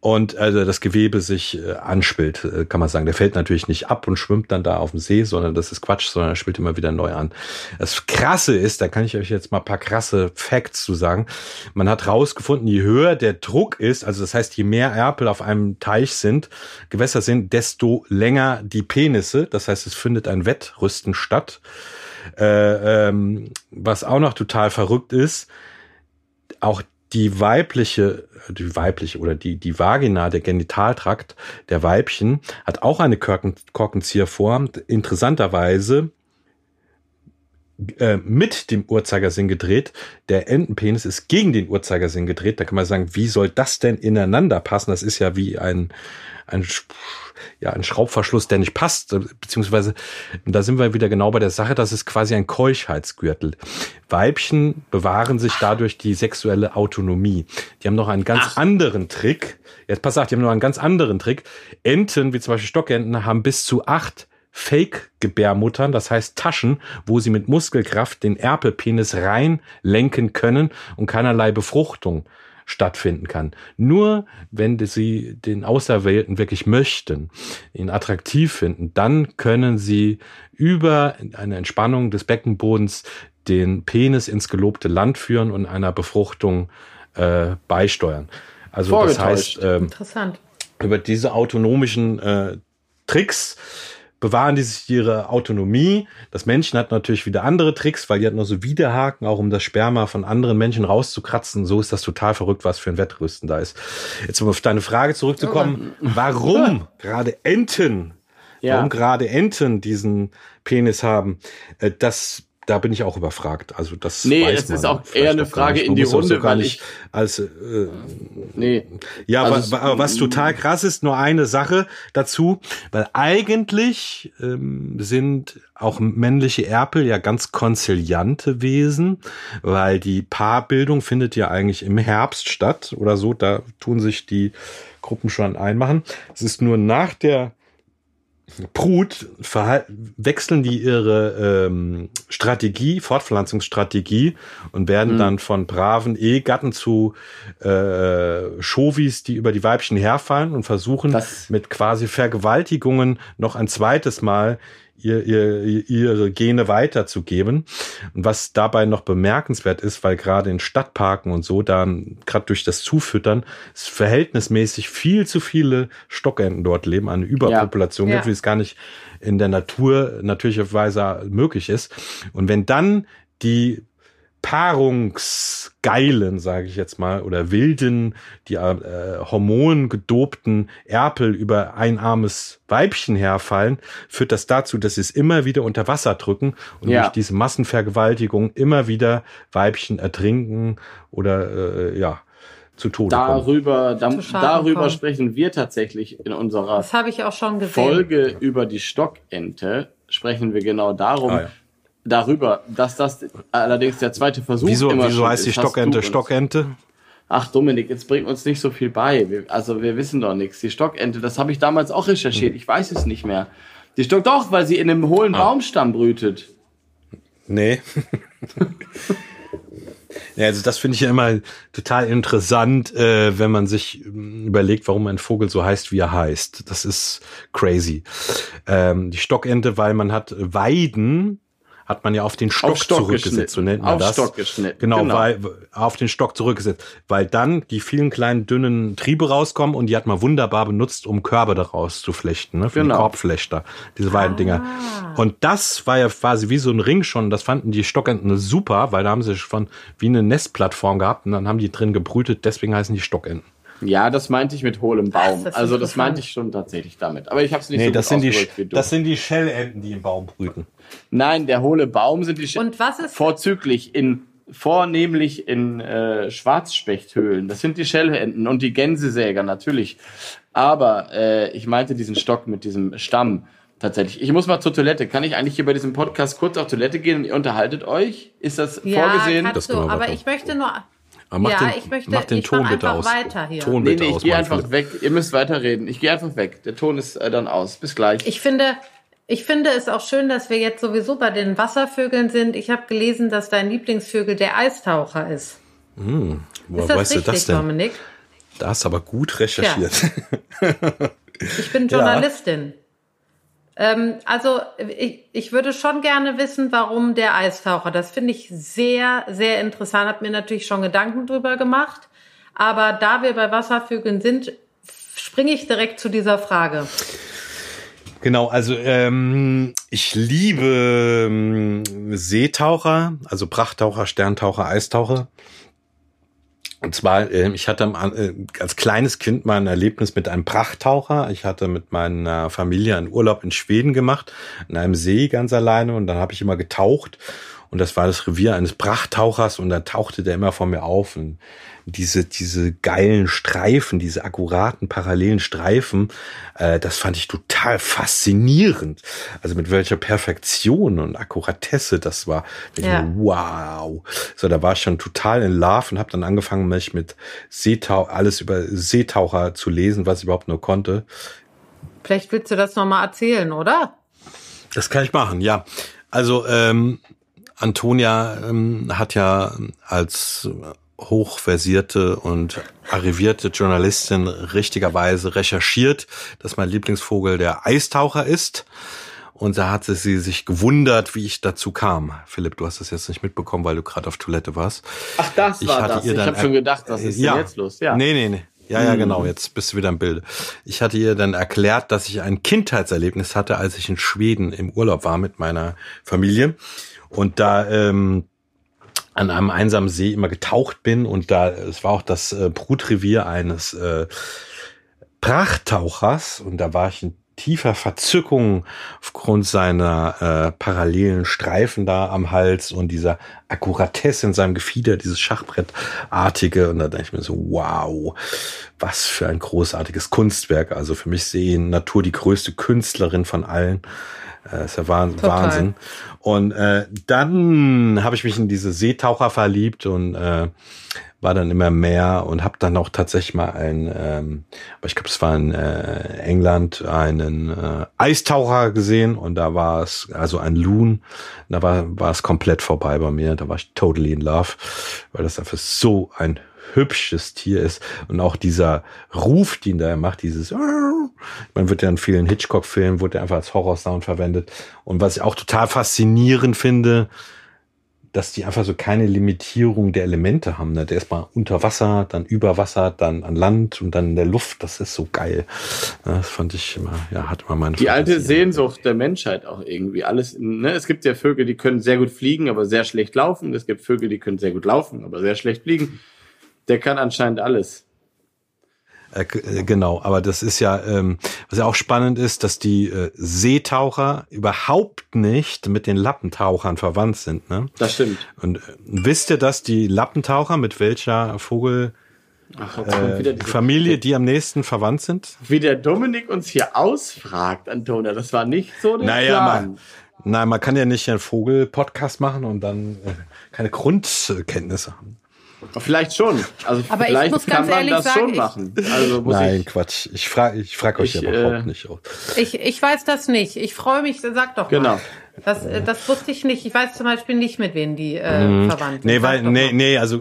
Und also das Gewebe sich äh, anschwillt, äh, kann man sagen. Der fällt natürlich nicht ab und schwimmt dann da auf dem See, sondern das ist Quatsch, sondern er schwillt immer wieder neu an. Das Krasse ist, da kann ich euch jetzt mal paar krasse Facts zu sagen. Man hat rausgefunden, je höher der Druck ist, also das heißt, je mehr Erpel auf einem Teich sind, Gewässer sind, desto länger die Penisse. Das heißt, es findet ein Wettrüsten statt. Äh, ähm, was auch noch total verrückt ist, auch die weibliche, die weibliche oder die, die Vagina, der Genitaltrakt der Weibchen hat auch eine Korken, Korkenzieherform. Interessanterweise äh, mit dem Uhrzeigersinn gedreht. Der Entenpenis ist gegen den Uhrzeigersinn gedreht. Da kann man sagen, wie soll das denn ineinander passen? Das ist ja wie ein, ein, ja, ein Schraubverschluss, der nicht passt. Beziehungsweise, da sind wir wieder genau bei der Sache, das ist quasi ein Keuchheitsgürtel. Weibchen bewahren sich dadurch die sexuelle Autonomie. Die haben noch einen ganz anderen Trick. Jetzt pass auf, die haben noch einen ganz anderen Trick. Enten, wie zum Beispiel Stockenten, haben bis zu acht Fake-Gebärmuttern, das heißt Taschen, wo sie mit Muskelkraft den Erpelpenis reinlenken können und keinerlei Befruchtung stattfinden kann. Nur wenn sie den Auserwählten wirklich möchten, ihn attraktiv finden, dann können sie über eine Entspannung des Beckenbodens den Penis ins gelobte Land führen und einer Befruchtung äh, beisteuern. Also das heißt, ähm, Interessant. über diese autonomischen äh, Tricks bewahren die sich ihre Autonomie. Das Männchen hat natürlich wieder andere Tricks, weil die hat nur so Widerhaken, auch um das Sperma von anderen Menschen rauszukratzen. So ist das total verrückt, was für ein Wettrüsten da ist. Jetzt um auf deine Frage zurückzukommen. Warum gerade Enten, Ja. warum gerade Enten diesen Penis haben, äh, das da bin ich auch überfragt. Also das Nee, weiß es man ist auch eher eine Frage in die Runde, so weil nicht als äh, Nee. ja, Also aber, es- aber was total krass ist, nur eine Sache dazu, weil eigentlich ähm, sind auch männliche Erpel ja ganz konziliante Wesen, weil die Paarbildung findet ja eigentlich im Herbst statt oder so, da tun sich die Gruppen schon einmachen. Es ist nur nach der Brut wechseln die ihre ähm, Strategie, Fortpflanzungsstrategie und werden dann von braven Ehegatten zu äh, Chauvis, die über die Weibchen herfallen und versuchen Das- mit quasi Vergewaltigungen noch ein zweites Mal ihr, ihr, ihre Gene weiterzugeben. Und was dabei noch bemerkenswert ist, weil gerade in Stadtparken und so, da gerade durch das Zufüttern, es verhältnismäßig viel zu viele Stockenten dort leben, eine Überpopulation Ja. gibt, wie es gar nicht in der Natur natürlicherweise möglich ist. Und wenn dann die Paarungsgeilen, sage ich jetzt mal, oder wilden, die äh, hormongedobten Erpel über ein armes Weibchen herfallen, führt das dazu, dass sie es immer wieder unter Wasser drücken und Ja. durch diese Massenvergewaltigung immer wieder Weibchen ertrinken oder äh, ja zu Tode kommen. Darüber, da, Zu darüber kommen. sprechen wir tatsächlich in unserer Das habe ich auch schon gesehen. Folge über die Stockente. Sprechen wir genau darum. Ah, ja. Darüber, dass das allerdings der zweite Versuch Wieso, immer wieso heißt die Stockente Stockente? Ach Dominik, jetzt bringt uns nicht so viel bei. Wir, also wir wissen doch nichts. Die Stockente, das habe ich damals auch Hm. recherchiert. Ich weiß es nicht mehr. Die Stock doch, weil sie in einem hohlen Ah. Baumstamm brütet. Nee. ja, also das finde ich ja immer total interessant, äh, wenn man sich ähm, überlegt, warum ein Vogel so heißt, wie er heißt. Das ist crazy. Ähm, die Stockente, weil man hat Weiden, hat man ja auf den Stock, Auf Stock zurückgesetzt, so nennt man Auf das. Stock geschnitten, Genau, genau. weil auf den Stock zurückgesetzt, weil dann die vielen kleinen dünnen Triebe rauskommen und die hat man wunderbar benutzt, um Körbe daraus zu flechten, ne, für Genau. die Korbflechter, diese Weidendinger. Und das war ja quasi wie so ein Ring schon, das fanden die Stockenten super, weil da haben sie schon wie eine Nestplattform gehabt und dann haben die drin gebrütet, deswegen heißen die Stockenten. Ja, das meinte ich mit hohlem Baum. Das also das meinte ich schon tatsächlich damit. Aber ich habe es nicht Nee, so das gut sind, die, wie du. das sind die Schellenten, die im Baum brüten. Nein, der hohle Baum sind die Sch Und was ist- vorzüglich in vornehmlich in äh, Schwarzspechthöhlen. Das sind die Schellenten und die Gänsesäger natürlich. Aber äh, ich meinte diesen Stock mit diesem Stamm tatsächlich. Ich muss mal zur Toilette. Kann ich eigentlich hier bei diesem Podcast kurz auf Toilette gehen und ihr unterhaltet euch? Ist das Ja, vorgesehen? kannst Das du, aber ich möchte nur. Aber mach ja, den, ich möchte, mach den ich Ton bitte einfach aus. weiter hier. Ton Nee, bitte nee, ich aus, gehe einfach weg. Ihr müsst weiterreden. Ich gehe einfach weg. Der Ton ist äh, dann aus. Bis gleich. Ich finde, ich finde es auch schön, dass wir jetzt sowieso bei den Wasservögeln sind. Ich habe gelesen, dass dein Lieblingsvögel der Eistaucher ist. Woher Ist das weißt du richtig, das denn? Dominik? Da hast du aber gut recherchiert. Ich bin Journalistin. Ähm, also ich, ich würde schon gerne wissen, warum der Eistaucher. Das finde ich sehr, sehr interessant. Hab mir natürlich schon Gedanken drüber gemacht. Aber da wir bei Wasservögeln sind, springe ich direkt zu dieser Frage. Genau, also ähm, ich liebe ähm, Seetaucher, also Prachttaucher, Sterntaucher, Eistaucher. Und zwar, ähm, ich hatte äh, als kleines Kind mal ein Erlebnis mit einem Prachttaucher. Ich hatte mit meiner Familie einen Urlaub in Schweden gemacht, in einem See ganz alleine und dann habe ich immer getaucht. Und das war das Revier eines Prachttauchers und da tauchte der immer vor mir auf. Und diese, diese geilen Streifen, diese akkuraten, parallelen Streifen, äh, das fand ich total faszinierend. Also mit welcher Perfektion und Akkuratesse das war. Ich Ja. mir, wow. So, da war ich schon total in Love und habe dann angefangen, mich mit Seetau alles über Seetaucher zu lesen, was ich überhaupt nur konnte. Vielleicht willst du das nochmal erzählen, oder? Das kann ich machen, ja. Also ähm, Antonia ähm, hat ja als hochversierte und arrivierte Journalistin richtigerweise recherchiert, dass mein Lieblingsvogel der Eistaucher ist. Und da hatte sie sich gewundert, wie ich dazu kam. Philipp, du hast das jetzt nicht mitbekommen, weil du gerade auf Toilette warst. Ach, das Ich war hatte das. ihr Ich habe schon gedacht, was ist ja. denn jetzt los? Ja. Nee, nee, nee. Ja, ja, genau. Jetzt bist du wieder im Bilde. Ich hatte ihr dann erklärt, dass ich ein Kindheitserlebnis hatte, als ich in Schweden im Urlaub war mit meiner Familie und da ähm, an einem einsamen See immer getaucht bin und da es war auch das äh, Brutrevier eines äh, Prachttauchers und da war ich in tiefer Verzückung aufgrund seiner äh, parallelen Streifen da am Hals und dieser Akkuratesse in seinem Gefieder, dieses Schachbrettartige. Und da dachte ich mir so, wow, was für ein großartiges Kunstwerk. Also für mich sehen Natur die größte Künstlerin von allen. Äh, ist ja Wahn Total. Wahnsinn. Und äh, dann habe ich mich in diese Seetaucher verliebt und äh, war dann immer mehr und habe dann auch tatsächlich mal einen, ähm, aber ich glaube, es war in äh, England, einen äh, Eistaucher gesehen und da war es, also ein Loon, da war, war es komplett vorbei bei mir, da war ich totally in love, weil das einfach so ein hübsches Tier ist und auch dieser Ruf, den da er macht, dieses man wird ja in vielen Hitchcock-Filmen, wurde einfach als Horrorsound verwendet und was ich auch total faszinierend finde, dass die einfach so keine Limitierung der Elemente haben. Ne? Der ist mal unter Wasser, dann über Wasser, dann an Land und dann in der Luft. Das ist so geil. Das fand ich immer, ja, hat immer meine Die alte Fantasie. Sehnsucht der Menschheit auch irgendwie. Alles, ne? Es gibt ja Vögel, die können sehr gut fliegen, aber sehr schlecht laufen. Es gibt Vögel, die können sehr gut laufen, aber sehr schlecht fliegen. Der kann anscheinend alles. Äh, äh, genau, aber das ist ja, ähm, was ja auch spannend ist, dass die äh, Seetaucher überhaupt nicht mit den Lappentauchern verwandt sind. Ne? Das stimmt. Und äh, wisst ihr, dass die Lappentaucher mit welcher Vogelfamilie, Ach, Familie die am nächsten verwandt sind? Wie der Dominik uns hier ausfragt, Antonia, das war nicht so der Naja, Plan. man, nein, man kann ja nicht einen Vogel-Podcast machen und dann äh, keine Grundkenntnisse haben. Vielleicht schon. Also Aber ich vielleicht muss kann ganz man ehrlich das sagen, schon ich- machen. Also muss Nein, ich, Quatsch. Ich frage ich frag euch Ich, ja überhaupt äh, nicht. aus. Ich, ich weiß das nicht. Ich freue mich, sag doch mal. Genau. Das, äh, das wusste ich nicht. Ich weiß zum Beispiel nicht, mit wem die äh, verwandt sind. Mhm. Nee, weil, nee, mal. nee, also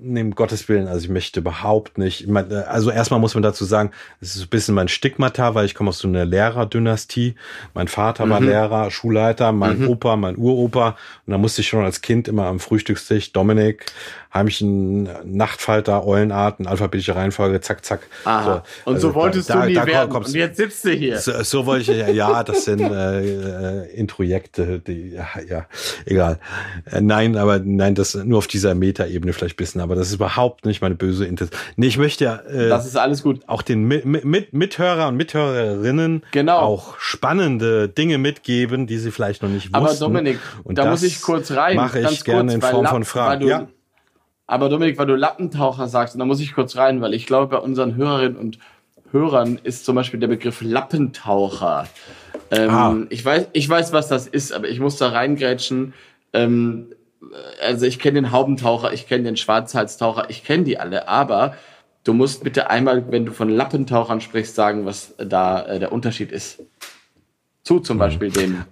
um Gottes Willen, also ich möchte überhaupt nicht. Ich mein, äh, also erstmal muss man dazu sagen, es ist so ein bisschen mein Stigmata, weil ich komme aus so einer Lehrerdynastie. Mein Vater Mhm. war Lehrer, Schulleiter, mein Opa, mein Uropa. Und da musste ich schon als Kind immer am Frühstückstisch Dominik, Heimchen, Nachtfalter, Eulenarten, alphabetische Reihenfolge, zack, zack. Aha. und also so wolltest da- du nie da werden. kommt's- Und jetzt sitzt du hier. so, so wollte ich ja, ja, das sind äh, äh, Introjekte, die, ja, ja, egal. Äh, nein, aber nein, das nur auf dieser Metaebene vielleicht bisschen, aber das ist überhaupt nicht meine böse Intention. Nee, ich möchte ja äh, Das ist alles gut. auch den mit, mit, Mithörer und Mithörerinnen Genau. auch spannende Dinge mitgeben, die sie vielleicht noch nicht wussten. Aber Dominik, und da muss ich kurz rein. Mache ich gerne kurz, in Form von Fragen. Ja. Aber Dominik, weil du Lappentaucher sagst, und da muss ich kurz rein, weil ich glaube, bei unseren Hörerinnen und Hörern ist zum Beispiel der Begriff Lappentaucher. Ähm, Ah. ich, weiß, ich weiß, was das ist, aber ich muss da reingrätschen. Ähm, also ich kenne den Haubentaucher, ich kenne den Schwarzhalstaucher, ich kenne die alle, aber du musst bitte einmal, wenn du von Lappentauchern sprichst, sagen, was da äh, der Unterschied ist. Zu Mhm. zum Beispiel dem.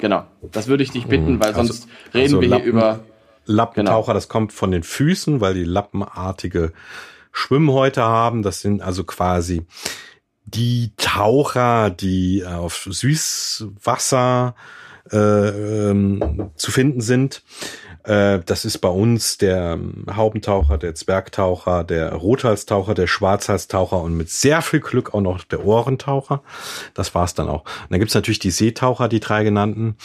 Genau, das würde ich dich bitten, weil Also- sonst reden also wir Lappen- hier über. Lappentaucher, das kommt von den Füßen, weil die lappenartige Schwimmhäute haben. Das sind also quasi die Taucher, die auf Süßwasser äh, ähm, zu finden sind. Äh, das ist bei uns der Haubentaucher, der Zwergtaucher, der Rothalstaucher, der Schwarzhalstaucher und mit sehr viel Glück auch noch der Ohrentaucher. Das war's dann auch. Und dann gibt's natürlich die Seetaucher, die drei genannten.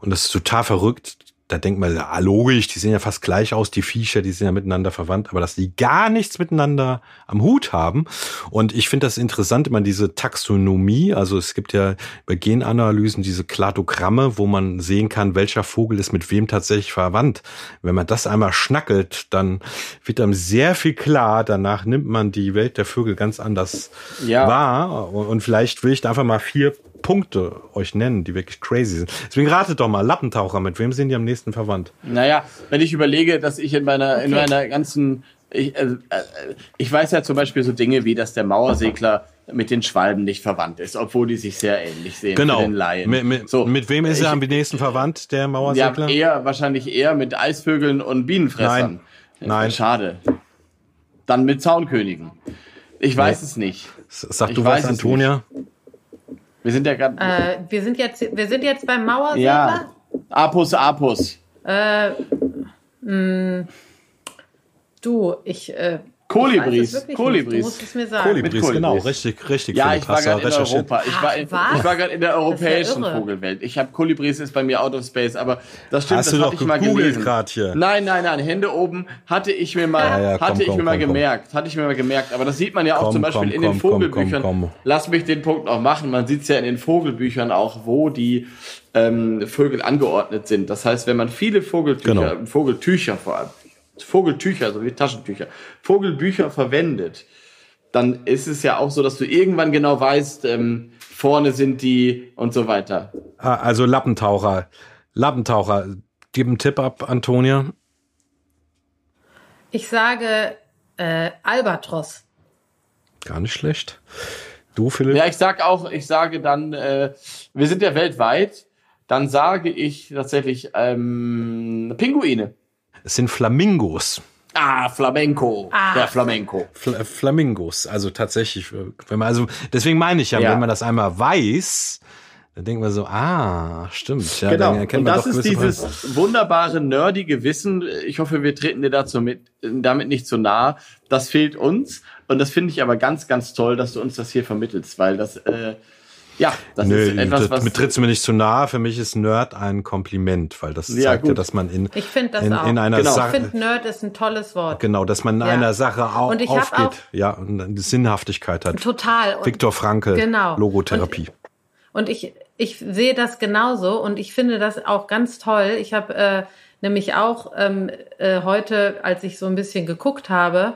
Und das ist total verrückt da denkt man, ja, logisch, die sehen ja fast gleich aus, die Viecher, die sind ja miteinander verwandt, aber dass die gar nichts miteinander am Hut haben. Und ich finde das interessant, immer diese Taxonomie, also es gibt ja bei Genanalysen diese Kladogramme, wo man sehen kann, welcher Vogel ist mit wem tatsächlich verwandt. Wenn man das einmal schnackelt, dann wird einem sehr viel klar, danach nimmt man die Welt der Vögel ganz anders Ja. wahr. Und vielleicht will ich da einfach mal vier Punkte euch nennen, die wirklich crazy sind. Deswegen ratet doch mal, Lappentaucher, mit wem sind die am nächsten verwandt? Naja, wenn ich überlege, dass ich in meiner, in Okay. meiner ganzen, ich, äh, äh, ich weiß ja zum Beispiel so Dinge wie, dass der Mauersegler mit den Schwalben nicht verwandt ist, obwohl die sich sehr ähnlich sehen. Genau. Den Laien. Mit, mit, so, mit wem ist ich, er am nächsten verwandt, der Ja, Mauersegler? eher, wahrscheinlich eher mit Eisvögeln und Bienenfressern. Nein. Nein. Schade. Dann mit Zaunkönigen. Ich weiß nee. es nicht. Sag ich du was, Antonia? Wir sind ja gerade. Äh, wir sind jetzt, wir sind jetzt beim Mauersegler. Ja. Apus, Apus. Äh, mh, du, ich. Äh, Kolibris. Kolibris. Du musst es mir sagen. Kolibris, Kolibris. genau, richtig, richtig. Ja, ich war gerade in Europa. Ich war, Ach, ich war gerade in der europäischen ja Vogelwelt. Ich habe Kolibris ist bei mir out of space, aber das stimmt, Hast das hatte ich mal gelesen. Hier. Nein, nein, nein, Hände oben hatte ich mir mal, ja, ja, komm, hatte komm, ich mir mal komm, gemerkt, hatte ich mir mal gemerkt. Aber das sieht man ja auch zum Beispiel in den Vogelbüchern. Lass mich den Punkt noch machen. Man sieht es ja in den Vogelbüchern auch, wo die ähm, Vögel angeordnet sind. Das heißt, wenn man viele Vogeltücher, genau. Vogeltücher vor allem Vogeltücher, so wie Taschentücher, Vogelbücher verwendet, dann ist es ja auch so, dass du irgendwann genau weißt, ähm, vorne sind die und so weiter. Ah, also Lappentaucher. Lappentaucher. Gib einen Tipp ab, Antonia. Ich sage äh, Albatros. Gar nicht schlecht. Du, Philipp? Ja, ich sag auch, ich sage dann, äh, wir sind ja weltweit, dann sage ich tatsächlich ähm, Pinguine. Es sind Flamingos. Ah, Flamenco. Ah. Der Flamenco. Fl Flamingos. Also tatsächlich, wenn man, also, deswegen meine ich ja, ja, wenn man das einmal weiß, dann denkt man so, ah, stimmt. Ja, genau. Und das ist dieses Preise. wunderbare, nerdige Wissen. Ich hoffe, wir treten dir dazu mit, damit nicht zu nah. Das fehlt uns. Und das finde ich aber ganz, ganz toll, dass du uns das hier vermittelst, weil das, äh, ja, das Nö, ist etwas, was. Mit trittst du mir nicht zu nahe. Für mich ist Nerd ein Kompliment, weil das ja, zeigt gut. ja, dass man in, ich das in, auch. in einer genau. Sache. Ich finde Nerd ist ein tolles Wort. Genau, dass man in ja. einer Sache auch und ich aufgeht. Auch ja, und eine Sinnhaftigkeit hat. Total. Und Viktor Frankl. Genau. Logotherapie. Und, und ich, ich sehe das genauso und ich finde das auch ganz toll. Ich habe äh, nämlich auch ähm, äh, heute, als ich so ein bisschen geguckt habe,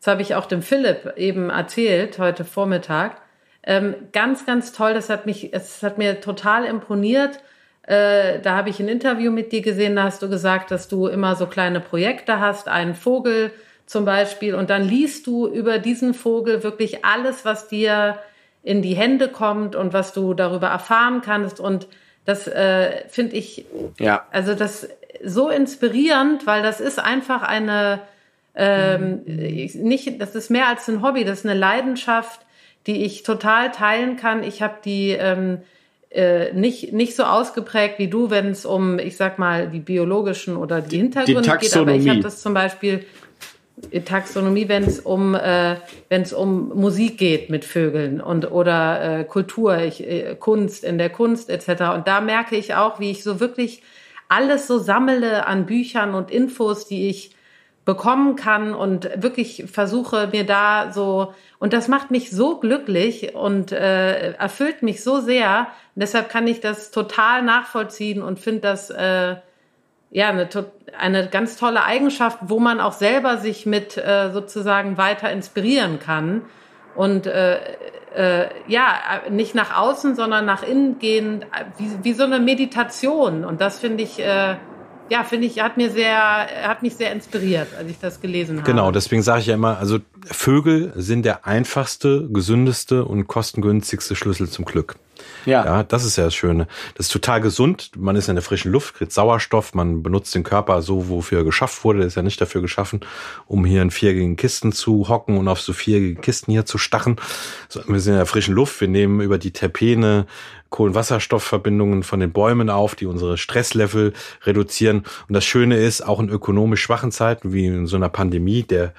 das habe ich auch dem Philipp eben erzählt, heute Vormittag, ähm, ganz, ganz toll. Das hat mich, es hat mir total imponiert. Äh, da habe ich ein Interview mit dir gesehen, da hast du gesagt, dass du immer so kleine Projekte hast, einen Vogel zum Beispiel, und dann liest du über diesen Vogel wirklich alles, was dir in die Hände kommt und was du darüber erfahren kannst. Und das äh, finde ich, ja. also das so inspirierend, weil das ist einfach eine, ähm, nicht, das ist mehr als ein Hobby, das ist eine Leidenschaft, die ich total teilen kann. Ich habe die ähm, äh, nicht, nicht so ausgeprägt wie du, wenn es um, ich sag mal, die biologischen oder die Hintergründe die geht. Aber ich habe das zum Beispiel Taxonomie, wenn es um äh, um Musik geht mit Vögeln und oder äh, Kultur, ich, äh, Kunst in der Kunst etc. Und da merke ich auch, wie ich so wirklich alles so sammle an Büchern und Infos, die ich bekommen kann und wirklich versuche mir da so und das macht mich so glücklich und äh, erfüllt mich so sehr. Und deshalb kann ich das total nachvollziehen und finde das äh, ja eine, eine ganz tolle Eigenschaft, wo man auch selber sich mit äh, sozusagen weiter inspirieren kann und äh, äh, ja nicht nach außen, sondern nach innen gehen, wie, wie so eine Meditation. Und das finde ich äh, ja, finde ich, hat mir sehr, hat mich sehr inspiriert, als ich das gelesen habe. Genau, deswegen sage ich ja immer, also Vögel sind der einfachste, gesündeste und kostengünstigste Schlüssel zum Glück. Ja. ja, das ist ja das Schöne. Das ist total gesund. Man ist in der frischen Luft, kriegt Sauerstoff, man benutzt den Körper so, wofür er geschafft wurde. Der ist ja nicht dafür geschaffen, um hier in vierjährigen Kisten zu hocken und auf so vierjährige Kisten hier zu stachen. Wir sind in der frischen Luft, wir nehmen über die Terpene Kohlenwasserstoffverbindungen von den Bäumen auf, die unsere Stresslevel reduzieren. Und das Schöne ist, auch in ökonomisch schwachen Zeiten, wie in so einer Pandemie, der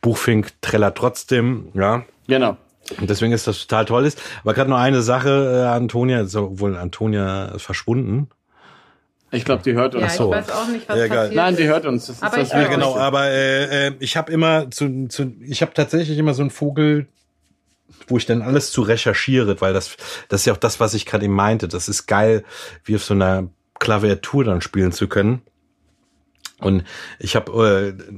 Buchfink trällert trotzdem, ja. Genau. Und deswegen ist das total toll ist. Aber gerade noch eine Sache, äh, Antonia, obwohl Antonia ist verschwunden. Ich glaube, die hört uns. Ja, ich so. weiß auch nicht, was ja, passiert Nein, die hört uns. Das aber ist das ja, genau. Aber äh, äh, ich habe immer zu, zu ich habe tatsächlich immer so einen Vogel, wo ich dann alles zu recherchiere, weil das das ist ja auch das, was ich gerade eben meinte. Das ist geil, wie auf so einer Klaviatur dann spielen zu können. Und ich habe äh,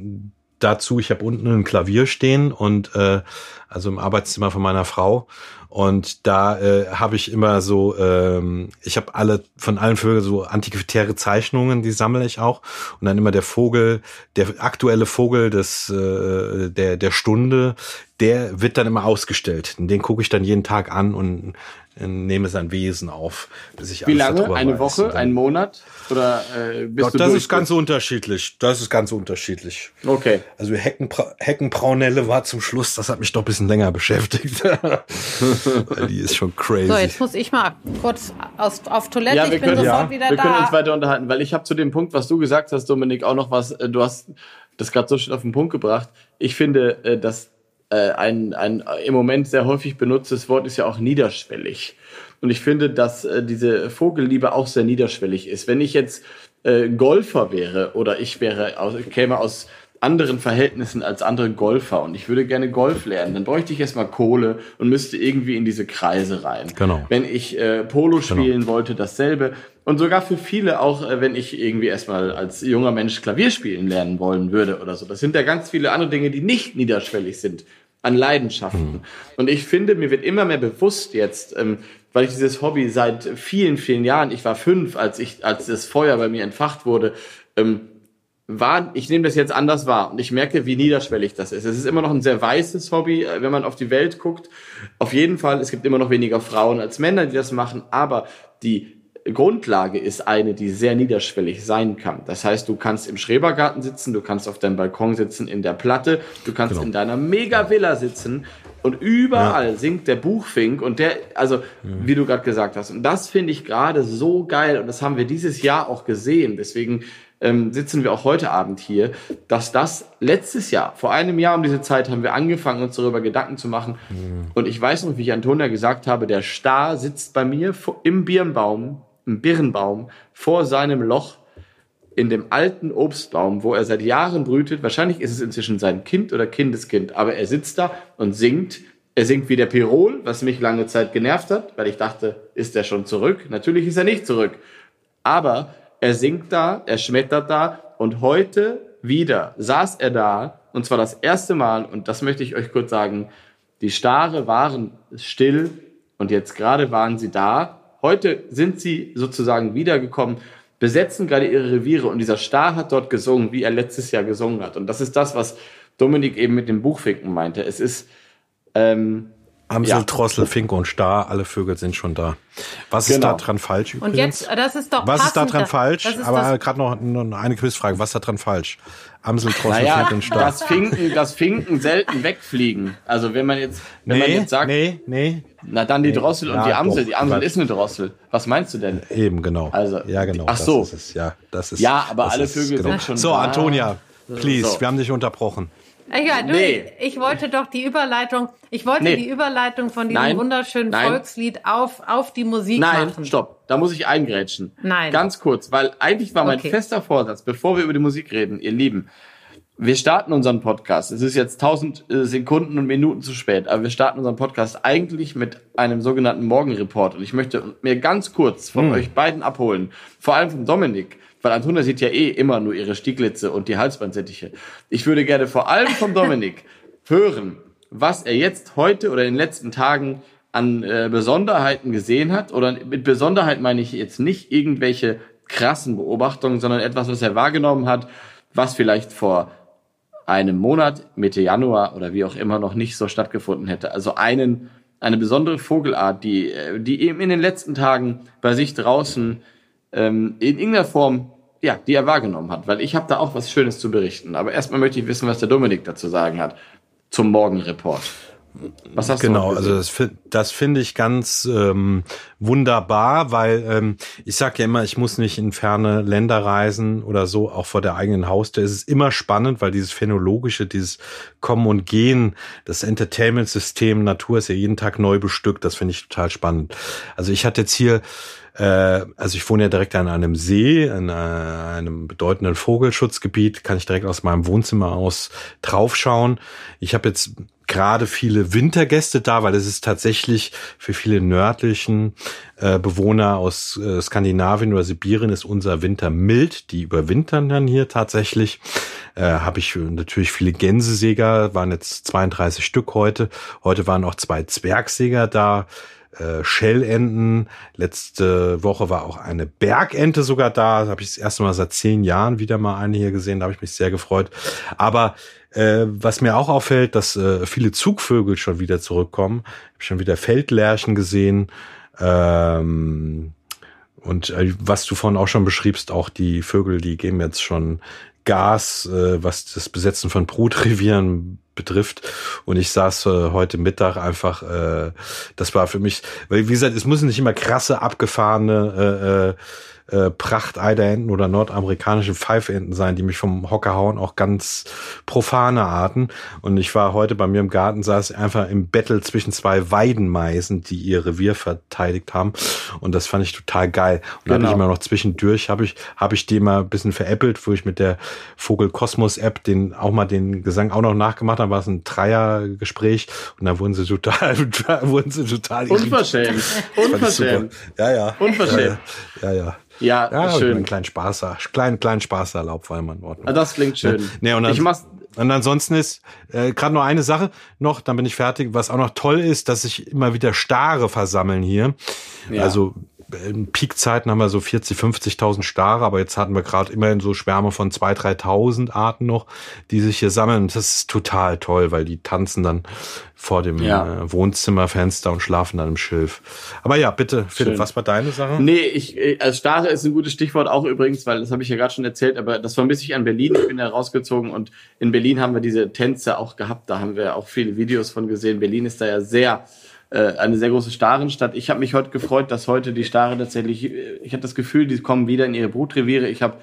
dazu, ich habe unten ein Klavier stehen und äh, also im Arbeitszimmer von meiner Frau. Und da äh, habe ich immer so, ähm, ich habe alle von allen Vögeln so antiquitäre Zeichnungen, die sammle ich auch. Und dann immer der Vogel, der aktuelle Vogel des äh, der der Stunde, der wird dann immer ausgestellt. Den gucke ich dann jeden Tag an und nehme sein Wesen auf, bis ich Wie lange? Eine weiß. Woche? Ein Monat? Oder äh, bist Doch, du Das ist ganz unterschiedlich. Das ist ganz unterschiedlich. Okay. Also Heckenbra Heckenbraunelle war zum Schluss, das hat mich doch ein bisschen länger beschäftigt. die ist schon crazy. So, jetzt muss ich mal kurz aus, auf Toilette. Ja, wir ich bin können, sofort ja. wieder wir da. Wir können uns weiter unterhalten, weil ich habe zu dem Punkt, was du gesagt hast, Dominik, auch noch was, äh, du hast das gerade so schön auf den Punkt gebracht. Ich finde, äh, dass ein, ein im Moment sehr häufig benutztes Wort ist ja auch niederschwellig. Und ich finde, dass äh, diese Vogelliebe auch sehr niederschwellig ist. Wenn ich jetzt äh, Golfer wäre oder ich wäre aus, käme aus anderen Verhältnissen als andere Golfer und ich würde gerne Golf lernen, dann bräuchte ich erstmal Kohle und müsste irgendwie in diese Kreise rein. Genau. Wenn ich äh, Polo genau. spielen genau. wollte, dasselbe. Und sogar für viele auch, äh, wenn ich irgendwie erstmal als junger Mensch Klavier spielen lernen wollen würde oder so. Das sind ja ganz viele andere Dinge, die nicht niederschwellig sind an Leidenschaften. Mhm. Und ich finde, mir wird immer mehr bewusst jetzt, ähm, weil ich dieses Hobby seit vielen, vielen Jahren, ich war fünf, als ich, als das Feuer bei mir entfacht wurde, ähm, war, ich nehme das jetzt anders wahr und ich merke, wie niederschwellig das ist. Es ist immer noch ein sehr weißes Hobby, äh, wenn man auf die Welt guckt. Auf jeden Fall, es gibt immer noch weniger Frauen als Männer, die das machen, aber die Grundlage ist eine, die sehr niederschwellig sein kann. Das heißt, du kannst im Schrebergarten sitzen, du kannst auf deinem Balkon sitzen, in der Platte, du kannst genau. in deiner Mega-Villa sitzen und überall ja. singt der Buchfink und der, also mhm. wie du gerade gesagt hast. Und das finde ich gerade so geil und das haben wir dieses Jahr auch gesehen. Deswegen ähm, sitzen wir auch heute Abend hier, dass das letztes Jahr, vor einem Jahr um diese Zeit, haben wir angefangen, uns darüber Gedanken zu machen. Mhm. Und ich weiß noch, wie ich Antonia gesagt habe, der Star sitzt bei mir im Birnbaum einen Birnbaum vor seinem Loch in dem alten Obstbaum, wo er seit Jahren brütet. Wahrscheinlich ist es inzwischen sein Kind oder Kindeskind, aber er sitzt da und singt. Er singt wie der Pirol, was mich lange Zeit genervt hat, weil ich dachte, ist er schon zurück? Natürlich ist er nicht zurück. Aber er singt da, er schmettert da und heute wieder saß er da und zwar das erste Mal und das möchte ich euch kurz sagen, die Stare waren still und jetzt gerade waren sie da Heute sind sie sozusagen wiedergekommen, besetzen gerade ihre Reviere und dieser Star hat dort gesungen, wie er letztes Jahr gesungen hat. Und das ist das, was Dominik eben mit dem Buchfinken meinte. Es ist ähm, Amsel, ja. Drossel, Finke und Star, alle Vögel sind schon da. Was genau. ist da dran falsch übrigens? Und jetzt, das ist doch Was passend, ist da dran falsch? Aber gerade noch, noch eine Quizfrage. Was ist da dran falsch? Amsel, Drossel, naja, Finke und Star. Das Finken, das Finken selten wegfliegen. Also wenn man jetzt, wenn nee, man jetzt sagt, nee, nee, na dann die Drossel nee, und die Amsel. Doch, die Amsel ist eine Drossel. Was meinst du denn? Eben genau. Also ja genau. Ach so. Das ist Ja, das ist. Ja, aber alle Vögel genau. sind schon. So, da. Antonia, please, so. wir haben dich unterbrochen. Ja, du, nee. ich wollte doch die Überleitung, ich wollte nee. die Überleitung von diesem Nein. wunderschönen Nein. Volkslied auf, auf die Musik Nein, machen. Nein, stopp, da muss ich eingrätschen. Nein. Ganz kurz, weil eigentlich war mein okay. fester Vorsatz, bevor wir über die Musik reden, ihr Lieben, wir starten unseren Podcast. Es ist jetzt tausend äh, Sekunden und Minuten zu spät, aber wir starten unseren Podcast eigentlich mit einem sogenannten Morgenreport. Und ich möchte mir ganz kurz von hm. euch beiden abholen, vor allem von Dominik, weil Antonia sieht ja eh immer nur ihre Stieglitze und die Halsbandsittiche. Ich würde gerne vor allem von Dominik hören, was er jetzt heute oder in den letzten Tagen an äh, Besonderheiten gesehen hat. Oder mit Besonderheit meine ich jetzt nicht irgendwelche krassen Beobachtungen, sondern etwas, was er wahrgenommen hat, was vielleicht vor einem Monat, Mitte Januar oder wie auch immer noch nicht so stattgefunden hätte. Also einen, eine besondere Vogelart, die, äh, die eben in den letzten Tagen bei sich draußen ähm, in irgendeiner Form ja, die er wahrgenommen hat, weil ich habe da auch was Schönes zu berichten. Aber erstmal möchte ich wissen, was der Dominik dazu sagen hat zum Morgenreport. Was hast genau, du also das, das finde ich ganz ähm, wunderbar, weil ähm, ich sage ja immer, ich muss nicht in ferne Länder reisen oder so, auch vor der eigenen Haustür. Es ist immer spannend, weil dieses phänologische, dieses Kommen und Gehen, das Entertainment-System Natur ist ja jeden Tag neu bestückt. Das finde ich total spannend. Also ich hatte jetzt hier äh, also ich wohne ja direkt an einem See, in äh, einem bedeutenden Vogelschutzgebiet, kann ich direkt aus meinem Wohnzimmer aus draufschauen. Ich habe jetzt gerade viele Wintergäste da, weil es ist tatsächlich für viele nördlichen äh, Bewohner aus äh, Skandinavien oder Sibirien ist unser Winter mild. Die überwintern dann hier tatsächlich. Äh, Habe ich natürlich viele Gänsesäger, waren jetzt 32 Stück heute. Heute waren auch zwei Zwergsäger da äh, Schellenten. Letzte Woche war auch eine Bergente sogar da. Da habe ich das erste Mal seit zehn Jahren wieder mal eine hier gesehen. Da habe ich mich sehr gefreut. Aber äh, was mir auch auffällt, dass äh, viele Zugvögel schon wieder zurückkommen. Ich habe schon wieder Feldlärchen gesehen. Ähm, und äh, was du vorhin auch schon beschriebst, auch die Vögel, die geben jetzt schon Gas, äh, was das Besetzen von Brutrevieren betrifft. Und ich saß äh, heute Mittag einfach, äh, das war für mich, weil wie gesagt, es müssen nicht immer krasse, abgefahrene äh, äh, Prachteiderenten oder nordamerikanische Pfeifenten sein, die mich vom Hocker hauen, auch ganz profane Arten. Und ich war heute bei mir im Garten, saß einfach im Battle zwischen zwei Weidenmeisen, die ihr Revier verteidigt haben. Und das fand ich total geil. Und genau. habe ich immer noch zwischendurch, habe ich, habe ich die mal ein bisschen veräppelt, wo ich mit der Vogel Kosmos App den auch mal den Gesang auch noch nachgemacht habe, war es ein Dreiergespräch und da wurden sie total, wurden sie total Unverschämt. Unverschämt. Ja, ja. Unverschämt. Ja, ja. Ja, ja schön. Einen kleinen Spaß, kleinen, kleinen Spaß erlaubt, vor allem in Ordnung. Ah, das klingt schön. Ja, nee, und dann, ich mach's und ansonsten ist äh, gerade noch eine Sache noch, dann bin ich fertig. Was auch noch toll ist, dass sich immer wieder Stare versammeln hier. Ja. Also in Peakzeiten haben wir so 40, 50.000 Stare, aber jetzt hatten wir gerade immerhin so Schwärme von 2.000, 3.000 Arten noch, die sich hier sammeln. Das ist total toll, weil die tanzen dann vor dem ja. äh, Wohnzimmerfenster und schlafen dann im Schilf. Aber ja, bitte, Philipp, Schön. was war deine Sache? Nee, ich, äh, also Stare ist ein gutes Stichwort auch übrigens, weil das habe ich ja gerade schon erzählt, aber das vermisse ich an Berlin. Ich bin ja rausgezogen und in Berlin haben wir diese Tänze auch gehabt. Da haben wir auch viele Videos von gesehen. Berlin ist da ja sehr äh, eine sehr große Starenstadt. Ich habe mich heute gefreut, dass heute die Stare tatsächlich, äh, ich habe das Gefühl, die kommen wieder in ihre Brutreviere. Ich habe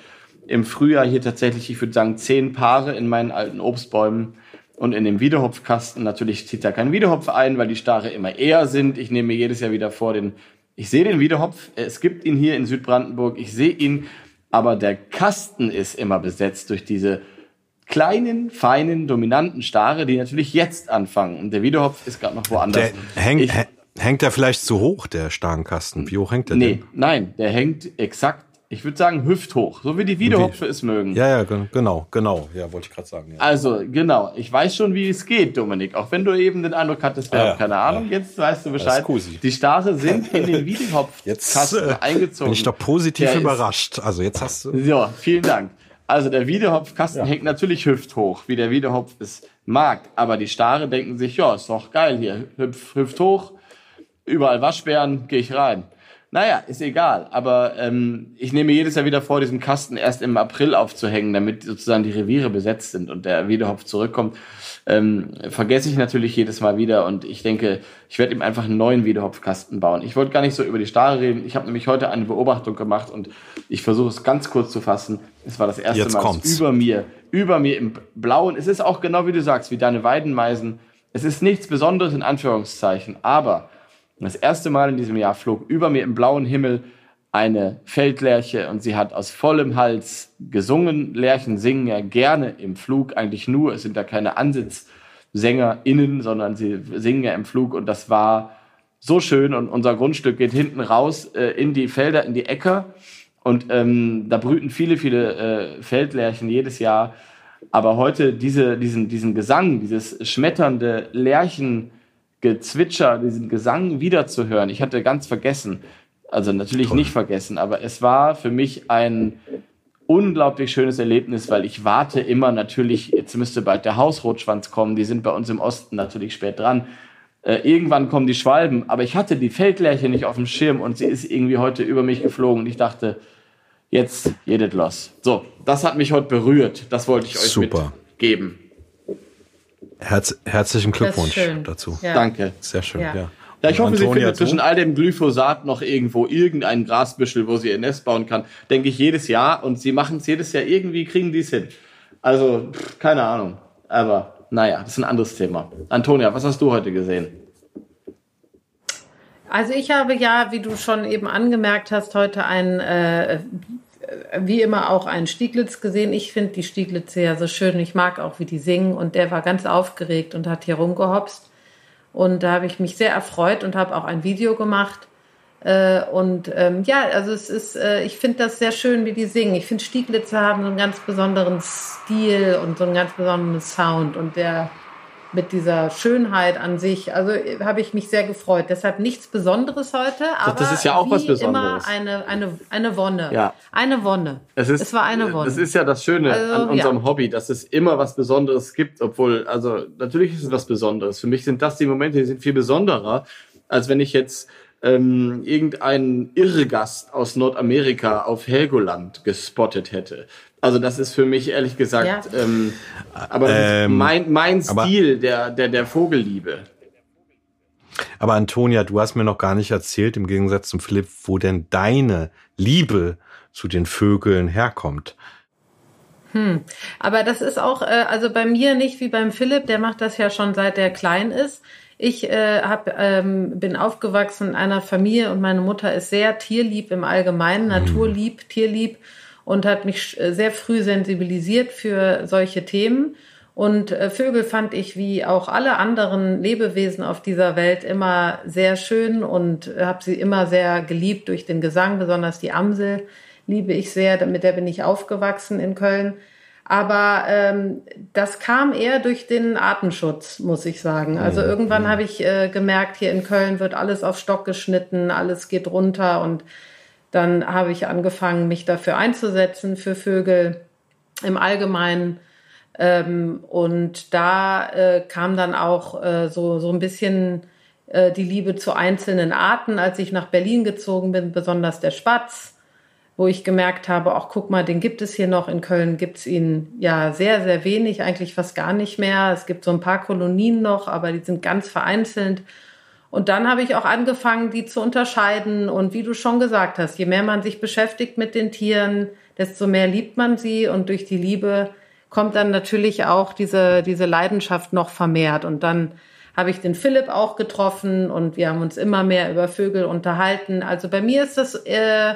im Frühjahr hier tatsächlich, ich würde sagen, zehn Paare in meinen alten Obstbäumen und in dem Wiederhopfkasten. Natürlich zieht da kein Wiederhopf ein, weil die Stare immer eher sind. Ich nehme mir jedes Jahr wieder vor, den, ich sehe den Wiederhopf, es gibt ihn hier in Südbrandenburg, ich sehe ihn, aber der Kasten ist immer besetzt durch diese kleinen, feinen, dominanten Stare, die natürlich jetzt anfangen. Und der Wiederhopf ist gerade noch woanders. Der hängt, ich, hängt der vielleicht zu hoch, der Starrenkasten? Wie hoch hängt der nee, denn? Nein, der hängt exakt, ich würde sagen, hüfthoch, so wie die Wiederhopfe es mögen. Ja, ja, genau, genau. Ja, wollte ich gerade sagen. Ja. Also, genau. Ich weiß schon, wie es geht, Dominik. Auch wenn du eben den Eindruck hattest, wir ah, haben keine Ahnung, ja. jetzt weißt du Bescheid. Die Stare sind in den Wiederhopfkasten äh, eingezogen. Bin ich doch positiv der überrascht. Also, jetzt hast du. Ja, vielen Dank. Also der Wiedehopfkasten ja. hängt natürlich hüfthoch, wie der Wiedehopf es mag. Aber die Stare denken sich, ja, ist doch geil hier, hüpf, hüft hoch, überall Waschbären, gehe ich rein. Naja, ist egal. Aber ähm, ich nehme jedes Jahr wieder vor, diesen Kasten erst im April aufzuhängen, damit sozusagen die Reviere besetzt sind und der Wiedehopf zurückkommt ähm, vergesse ich natürlich jedes Mal wieder und ich denke, ich werde ihm einfach einen neuen Wiederhopfkasten bauen. Ich wollte gar nicht so über die Stare reden. Ich habe nämlich heute eine Beobachtung gemacht und ich versuche es ganz kurz zu fassen. Es war das erste Jetzt Mal kommt's. über mir, über mir im Blauen. Es ist auch genau wie du sagst, wie deine Weidenmeisen. Es ist nichts Besonderes in Anführungszeichen, aber das erste Mal in diesem Jahr flog über mir im blauen Himmel eine Feldlerche und sie hat aus vollem Hals gesungen. Lerchen singen ja gerne im Flug, eigentlich nur, es sind da keine AnsitzsängerInnen, sondern sie singen ja im Flug und das war so schön und unser Grundstück geht hinten raus äh, in die Felder, in die Äcker und ähm, da brüten viele, viele äh, Feldlerchen jedes Jahr. Aber heute diese, diesen, diesen Gesang, dieses schmetternde Lerchengezwitscher, diesen Gesang wiederzuhören, ich hatte ganz vergessen, also natürlich Toll. nicht vergessen, aber es war für mich ein unglaublich schönes Erlebnis, weil ich warte immer natürlich, jetzt müsste bald der Hausrotschwanz kommen, die sind bei uns im Osten natürlich spät dran. Äh, irgendwann kommen die Schwalben, aber ich hatte die Feldlerche nicht auf dem Schirm und sie ist irgendwie heute über mich geflogen und ich dachte, jetzt jedet los. So, das hat mich heute berührt. Das wollte ich euch Super. mitgeben. Herz, herzlichen Glückwunsch dazu. Ja. Danke. Sehr schön, ja. ja. Ja, ich hoffe, Antonia sie findet zwischen all dem Glyphosat noch irgendwo irgendein Grasbüschel, wo sie ihr Nest bauen kann. Denke ich jedes Jahr. Und sie machen es jedes Jahr irgendwie, kriegen die es hin. Also, pff, keine Ahnung. Aber naja, das ist ein anderes Thema. Antonia, was hast du heute gesehen? Also ich habe ja, wie du schon eben angemerkt hast, heute ein, äh, wie immer auch einen Stieglitz gesehen. Ich finde die Stieglitze ja so schön. Ich mag auch, wie die singen. Und der war ganz aufgeregt und hat hier rumgehopst. Und da habe ich mich sehr erfreut und habe auch ein Video gemacht. Äh, und ähm, ja, also es ist, äh, ich finde das sehr schön, wie die singen. Ich finde Stieglitze haben so einen ganz besonderen Stil und so einen ganz besonderen Sound und der mit dieser Schönheit an sich. Also äh, habe ich mich sehr gefreut. Deshalb nichts Besonderes heute, aber das ist ja auch was Besonderes. Immer eine eine eine Wonne. Ja. Eine Wonne. Es, ist, es war eine Wonne. Das ist ja das Schöne also, an unserem ja. Hobby, dass es immer was Besonderes gibt, obwohl also natürlich ist es was Besonderes. Für mich sind das die Momente, die sind viel besonderer, als wenn ich jetzt ähm, irgendeinen Irrgast aus Nordamerika auf Helgoland gespottet hätte. Also das ist für mich ehrlich gesagt, ja. ähm, aber ähm, mein, mein Stil der, der, der Vogelliebe. Aber Antonia, du hast mir noch gar nicht erzählt, im Gegensatz zum Philipp, wo denn deine Liebe zu den Vögeln herkommt. Hm. Aber das ist auch, äh, also bei mir nicht wie beim Philipp, der macht das ja schon seit er klein ist. Ich äh, hab, ähm, bin aufgewachsen in einer Familie und meine Mutter ist sehr tierlieb im Allgemeinen, hm. naturlieb, tierlieb und hat mich äh, sehr früh sensibilisiert für solche Themen. Und äh, Vögel fand ich wie auch alle anderen Lebewesen auf dieser Welt immer sehr schön und habe sie immer sehr geliebt durch den Gesang, besonders die Amsel liebe ich sehr, mit der bin ich aufgewachsen in Köln. Aber ähm, das kam eher durch den Artenschutz, muss ich sagen. Also mhm. irgendwann mhm. habe ich äh, gemerkt, hier in Köln wird alles auf Stock geschnitten, alles geht runter und dann habe ich angefangen, mich dafür einzusetzen, für Vögel im Allgemeinen. Ähm, und da äh, kam dann auch äh, so, so ein bisschen äh, die Liebe zu einzelnen Arten, als ich nach Berlin gezogen bin, besonders der Spatz, wo ich gemerkt habe, auch guck mal, den gibt es hier noch. In Köln gibt es ihn ja sehr, sehr wenig, eigentlich fast gar nicht mehr. Es gibt so ein paar Kolonien noch, aber die sind ganz vereinzelt. Und dann habe ich auch angefangen, die zu unterscheiden. Und wie du schon gesagt hast, je mehr man sich beschäftigt mit den Tieren, desto mehr liebt man sie. Und durch die Liebe kommt dann natürlich auch diese, diese Leidenschaft noch vermehrt. Und dann habe ich den Philipp auch getroffen und wir haben uns immer mehr über Vögel unterhalten. Also bei mir ist das äh,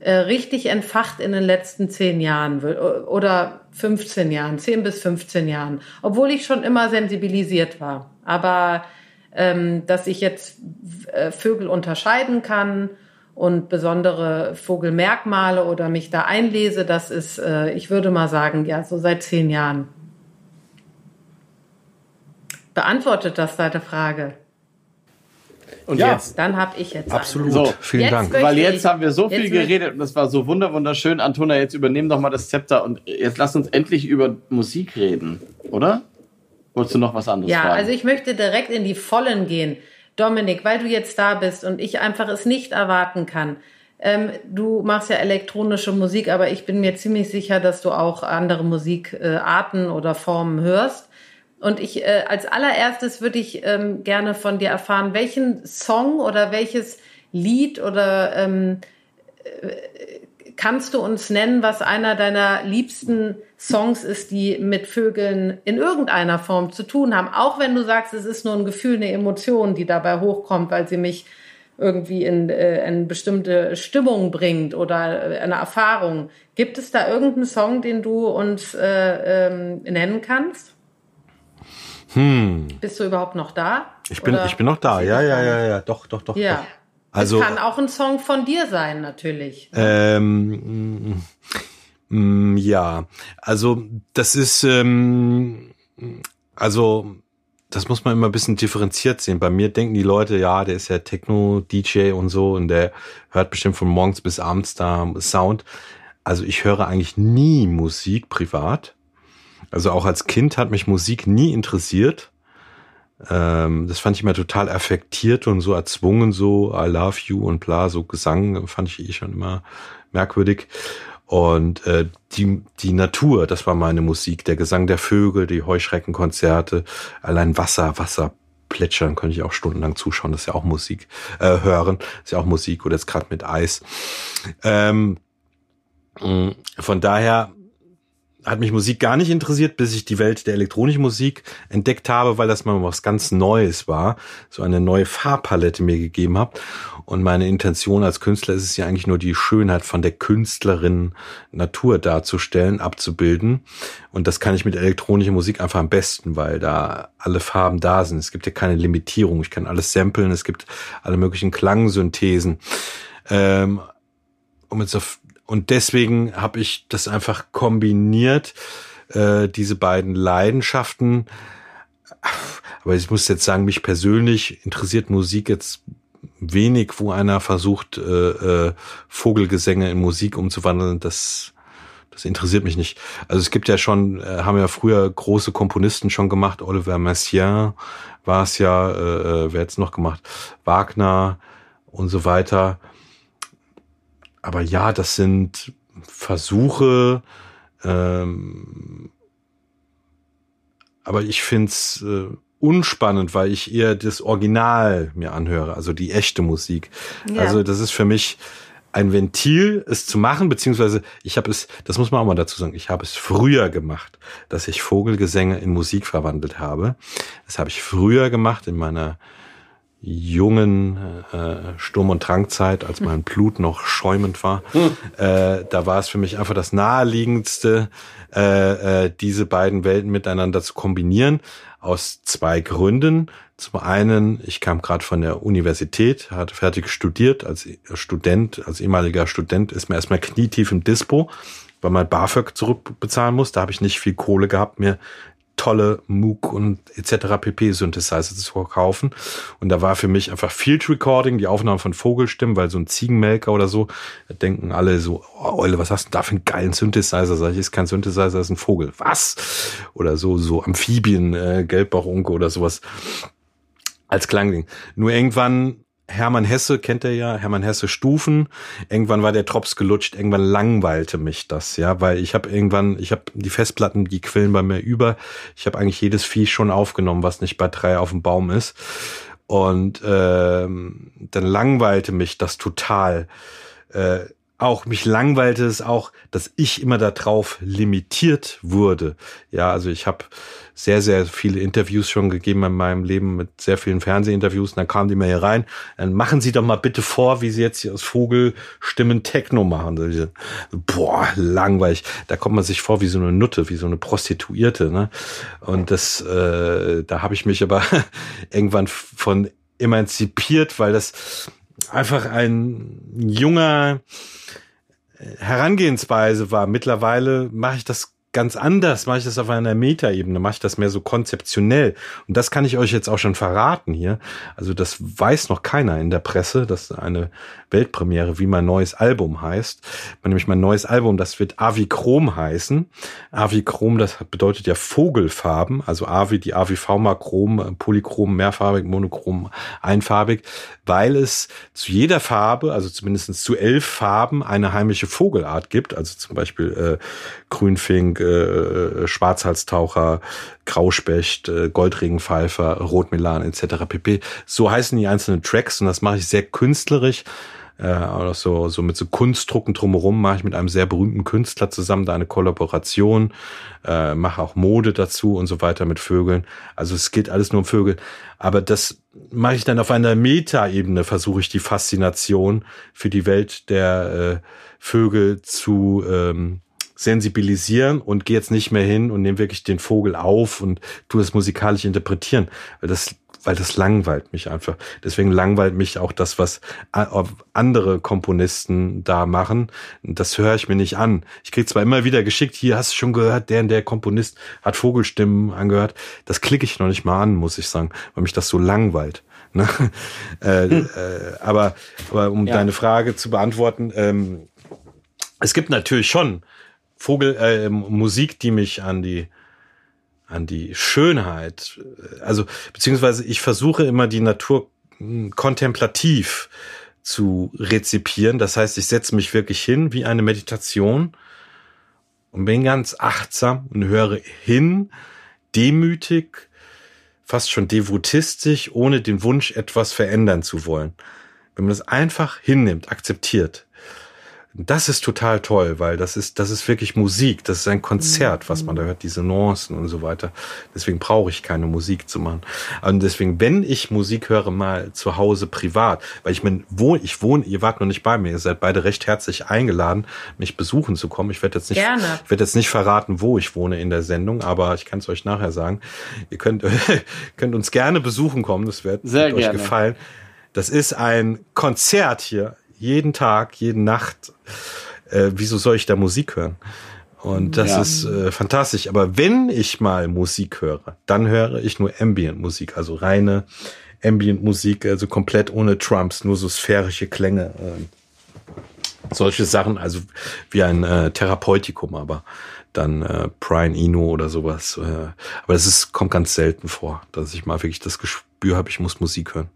äh, richtig entfacht in den letzten zehn Jahren oder 15 Jahren, 10 bis 15 Jahren, obwohl ich schon immer sensibilisiert war. Aber ähm, dass ich jetzt äh, Vögel unterscheiden kann und besondere Vogelmerkmale oder mich da einlese, das ist, äh, ich würde mal sagen, ja, so seit zehn Jahren. Beantwortet das deine Frage? Und ja, jetzt? Dann habe ich jetzt. Absolut. So, vielen jetzt Dank. Weil jetzt haben wir so viel geredet und das war so wunderschön. Antona, jetzt übernehmen doch mal das Zepter und jetzt lass uns endlich über Musik reden, oder? Wolltest du noch was anderes ja, fragen? Ja, also ich möchte direkt in die Vollen gehen. Dominik, weil du jetzt da bist und ich einfach es nicht erwarten kann. Ähm, du machst ja elektronische Musik, aber ich bin mir ziemlich sicher, dass du auch andere Musikarten äh, oder Formen hörst. Und ich äh, als allererstes würde ich ähm, gerne von dir erfahren, welchen Song oder welches Lied oder ähm, äh, kannst du uns nennen, was einer deiner liebsten Songs ist, die mit Vögeln in irgendeiner Form zu tun haben? Auch wenn du sagst, es ist nur ein Gefühl, eine Emotion, die dabei hochkommt, weil sie mich irgendwie in, äh, in bestimmte Stimmung bringt oder eine Erfahrung. Gibt es da irgendeinen Song, den du uns äh, ähm, nennen kannst? Hm. Bist du überhaupt noch da? Ich bin, ich bin noch da. Ja, ja, ja, ja, doch, doch, doch. Ja. Doch. Also, es kann auch ein Song von dir sein, natürlich. Ähm, mm, ja, also das ist, ähm, also das muss man immer ein bisschen differenziert sehen. Bei mir denken die Leute, ja, der ist ja Techno-DJ und so und der hört bestimmt von morgens bis abends da Sound. Also ich höre eigentlich nie Musik privat. Also auch als Kind hat mich Musik nie interessiert. Ähm, das fand ich immer total affektiert und so erzwungen, so I love you und bla, so Gesang fand ich eh schon immer merkwürdig. Und äh, die, die Natur, das war meine Musik, der Gesang der Vögel, die Heuschreckenkonzerte, allein Wasser, Wasser plätschern, könnte ich auch stundenlang zuschauen, das ist ja auch Musik, äh, hören, ist ja auch Musik oder jetzt gerade mit Eis. Ähm, von daher hat mich Musik gar nicht interessiert, bis ich die Welt der elektronischen Musik entdeckt habe, weil das mal was ganz Neues war, so eine neue Farbpalette mir gegeben hat. Und meine Intention als Künstler ist es ja eigentlich nur die Schönheit von der Künstlerin Natur darzustellen, abzubilden. Und das kann ich mit elektronischer Musik einfach am besten, weil da alle Farben da sind. Es gibt ja keine Limitierung. Ich kann alles samplen. Es gibt alle möglichen Klangsynthesen. Ähm, um jetzt auf und deswegen habe ich das einfach kombiniert, äh, diese beiden Leidenschaften. Aber ich muss jetzt sagen, mich persönlich interessiert Musik jetzt wenig, wo einer versucht, äh, äh, Vogelgesänge in Musik umzuwandeln. Das, das interessiert mich nicht. Also es gibt ja schon, äh, haben ja früher große Komponisten schon gemacht. Oliver Messiaen war es ja, äh, äh wer jetzt noch gemacht? Wagner, und so weiter. Aber ja, das sind Versuche, ähm, aber ich find's äh, unspannend, weil ich eher das Original mir anhöre, also die echte Musik. Ja. Also das ist für mich ein Ventil, es zu machen, beziehungsweise ich habe es, das muss man auch mal dazu sagen, ich habe es früher gemacht, dass ich Vogelgesänge in Musik verwandelt habe. Das habe ich früher gemacht in meiner jungen äh, Sturm- und Drangzeit, als mein Blut noch schäumend war. Hm. Äh, da war es für mich einfach das naheliegendste, äh, äh, diese beiden Welten miteinander zu kombinieren, aus zwei Gründen. Zum einen, ich kam gerade von der Universität, hatte fertig studiert als Student, als ehemaliger Student, ist mir erstmal knietief im Dispo, weil man BAföG zurückbezahlen muss. Da habe ich nicht viel Kohle gehabt, mir tolle Moog und etc. pp. Synthesizer zu verkaufen. Und da war für mich einfach Field Recording, die Aufnahme von Vogelstimmen, weil so ein Ziegenmelker oder so, da denken alle so, oh, Eule, was hast du da für einen geilen Synthesizer? Sag ich, ist kein Synthesizer, ist ein Vogel. Was? Oder so, so Amphibien, äh, Gelbbauchunke oder sowas als Klangding. Nur irgendwann Hermann Hesse kennt er ja, Hermann Hesse Stufen. Irgendwann war der Drops gelutscht, irgendwann langweilte mich das, ja, weil ich habe irgendwann, ich habe die Festplatten, die quillen bei mir über. Ich habe eigentlich jedes Vieh schon aufgenommen, was nicht bei drei auf dem Baum ist. Und ähm, dann langweilte mich das total. Äh, auch mich langweilte es auch, dass ich immer darauf limitiert wurde. Ja, also ich habe sehr, sehr viele Interviews schon gegeben in meinem Leben mit sehr vielen Fernsehinterviews. Und dann kamen die mal hier rein. Dann machen Sie doch mal bitte vor, wie Sie jetzt hier aus Vogelstimmen Techno machen. Boah, langweilig. Da kommt man sich vor wie so eine Nutte, wie so eine Prostituierte. Ne? Und das, äh, da habe ich mich aber irgendwann von emanzipiert, weil das einfach ein junger Herangehensweise war. Mittlerweile mache ich das ganz anders, mache ich das auf einer Metaebene, mache ich das mehr so konzeptionell. Und das kann ich euch jetzt auch schon verraten hier. Also das weiß noch keiner in der Presse, dass eine Weltpremiere, wie mein neues Album heißt. Nämlich mein neues Album, das wird Avichrom heißen. Avichrom, das bedeutet ja Vogelfarben, also Avi, die AVV Chrom, Polychrom, mehrfarbig, monochrom, einfarbig, weil es zu jeder Farbe, also zumindest zu elf Farben, eine heimische Vogelart gibt. Also zum Beispiel äh, Grünfink, äh, Schwarzhalstaucher, Grauspecht, äh, Goldregenpfeifer, Rotmelan etc. pp. So heißen die einzelnen Tracks und das mache ich sehr künstlerisch äh, oder so, so mit so Kunstdrucken drumherum mache ich mit einem sehr berühmten Künstler zusammen da eine Kollaboration, äh, mache auch Mode dazu und so weiter mit Vögeln. Also es geht alles nur um Vögel. Aber das mache ich dann auf einer Metaebene, versuche ich die Faszination für die Welt der äh, Vögel zu ähm, sensibilisieren und gehe jetzt nicht mehr hin und nehme wirklich den Vogel auf und tu es musikalisch interpretieren. Weil das weil das langweilt mich einfach. Deswegen langweilt mich auch das, was andere Komponisten da machen. Das höre ich mir nicht an. Ich krieg zwar immer wieder geschickt, hier hast du schon gehört, der und der Komponist hat Vogelstimmen angehört. Das klicke ich noch nicht mal an, muss ich sagen, weil mich das so langweilt. Ne? äh, hm. äh, aber, aber um ja. deine Frage zu beantworten, ähm, es gibt natürlich schon Vogel, äh, Musik, die mich an die an die Schönheit, also beziehungsweise ich versuche immer die Natur hm, kontemplativ zu rezipieren. Das heißt, ich setze mich wirklich hin wie eine Meditation und bin ganz achtsam und höre hin, demütig, fast schon devotistisch, ohne den Wunsch, etwas verändern zu wollen. Wenn man das einfach hinnimmt, akzeptiert, das ist total toll, weil das ist, das ist wirklich Musik. Das ist ein Konzert, was man da hört, diese Nuancen und so weiter. Deswegen brauche ich keine Musik zu machen. Und deswegen, wenn ich Musik höre, mal zu Hause privat, weil ich bin, wo ich wohne, ihr wart noch nicht bei mir, ihr seid beide recht herzlich eingeladen, mich besuchen zu kommen. Ich werde jetzt nicht, Gerne. ich werde jetzt nicht verraten, wo ich wohne in der Sendung, aber ich kann es euch nachher sagen. Ihr könnt, könnt uns gerne besuchen kommen. Das wird, wird euch gefallen. Das ist ein Konzert hier jeden Tag, jeden Nacht. Äh, wieso soll ich da Musik hören? Und das ja. ist äh, fantastisch. Aber wenn ich mal Musik höre, dann höre ich nur Ambient-Musik, also reine Ambient-Musik, also komplett ohne Trumps, nur so sphärische Klänge. Äh, solche Sachen, also wie ein äh, Therapeutikum, aber dann äh, Brian Eno oder sowas. Äh, aber das ist, kommt ganz selten vor, dass ich mal wirklich das Gespür habe, ich muss Musik hören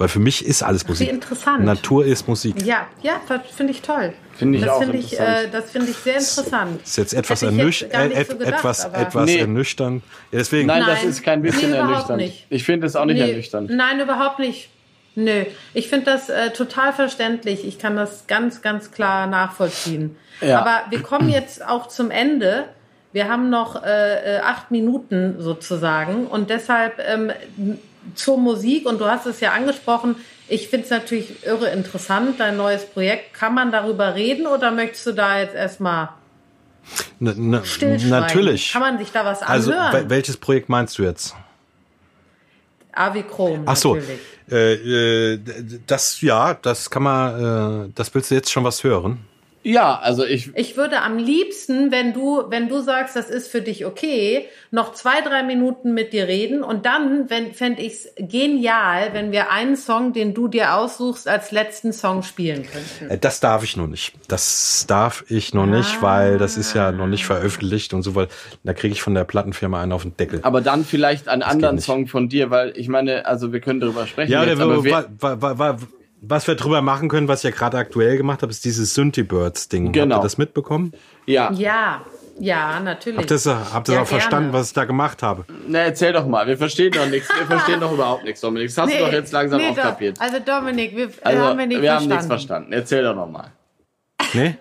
Weil für mich ist alles Musik. Wie interessant. Natur ist Musik. Ja, ja, finde ich toll. Finde ich das auch finde ich, interessant. äh, das finde ich sehr interessant. ist jetzt etwas, Hätte ich ernüch jetzt gar nicht äh, so gedacht, etwas, aber- etwas Nee. ernüchternd. Ja, deswegen. Nein, das Nein. ist kein bisschen Nee, ernüchternd. nicht. Ich finde es auch nicht Nee, ernüchternd. Nein, überhaupt nicht. Nö, ich finde das äh, total verständlich. Ich kann das ganz, ganz klar nachvollziehen. Ja. Aber wir kommen jetzt auch zum Ende. Wir haben noch äh, äh, acht Minuten sozusagen und deshalb ähm, zur Musik und du hast es ja angesprochen. Ich finde es natürlich irre interessant, dein neues Projekt. Kann man darüber reden oder möchtest du da jetzt erstmal Na, na, natürlich. Kann man sich da was Also, anhören? wel- welches Projekt meinst du jetzt? Avi Chrom Ach so, äh, äh, das, ja, das kann man, äh, das willst du jetzt schon was hören? Ja, also ich, Ich würde am liebsten, wenn du, wenn du sagst, das ist für dich okay, noch zwei, drei Minuten mit dir reden und dann, wenn, fände ich es genial, wenn wir einen Song, den du dir aussuchst, als letzten Song spielen könnten. Äh, Das darf ich noch nicht. Das darf ich noch nicht, weil das ist ja noch nicht veröffentlicht und so weiter. Da kriege ich von der Plattenfirma einen auf den Deckel. aber dann vielleicht einen anderen nicht. Song von dir, weil ich meine, also wir können darüber sprechen. Ja, jetzt, der, aber wir, wa, wa, wa, wa, was wir drüber machen können, was ich ja gerade aktuell gemacht habe, ist dieses Synthie Birds Ding. Habt Genau. ihr das mitbekommen? ja. Ja, ja, natürlich. Habt ihr das, habt ihr Ja, auch verstanden, gerne. was ich da gemacht habe? Na, erzähl doch mal. Wir verstehen doch nichts. Wir verstehen doch überhaupt nichts, Dominik. Das hast du doch jetzt langsam nee, auch doch. kapiert. Also Dominik, wir, Also, haben wir nicht wir haben verstanden. nichts verstanden. Erzähl doch noch mal. Nee?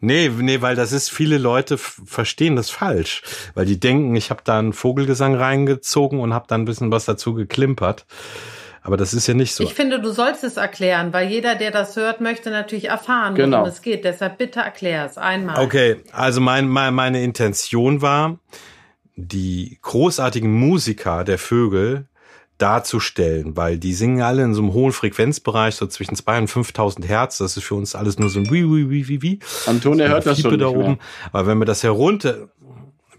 Nee, nee, weil das ist, viele Leute verstehen das falsch. Weil die denken, ich habe da einen Vogelgesang reingezogen und habe da ein bisschen was dazu geklimpert. Aber das ist ja nicht so. Ich finde, du sollst es erklären, weil jeder, der das hört, möchte natürlich erfahren, Genau. worum es geht. Deshalb bitte erklär es einmal. Okay, also mein, mein, meine Intention war, die großartigen Musiker der Vögel darzustellen, weil die singen alle in so einem hohen Frequenzbereich, so zwischen 2.000 und 5.000 Hertz. Das ist für uns alles nur so ein wie, wie, wie, wie, wie. Antonia So hört das schon nicht da mehr. oben. Aber wenn wir das herunter,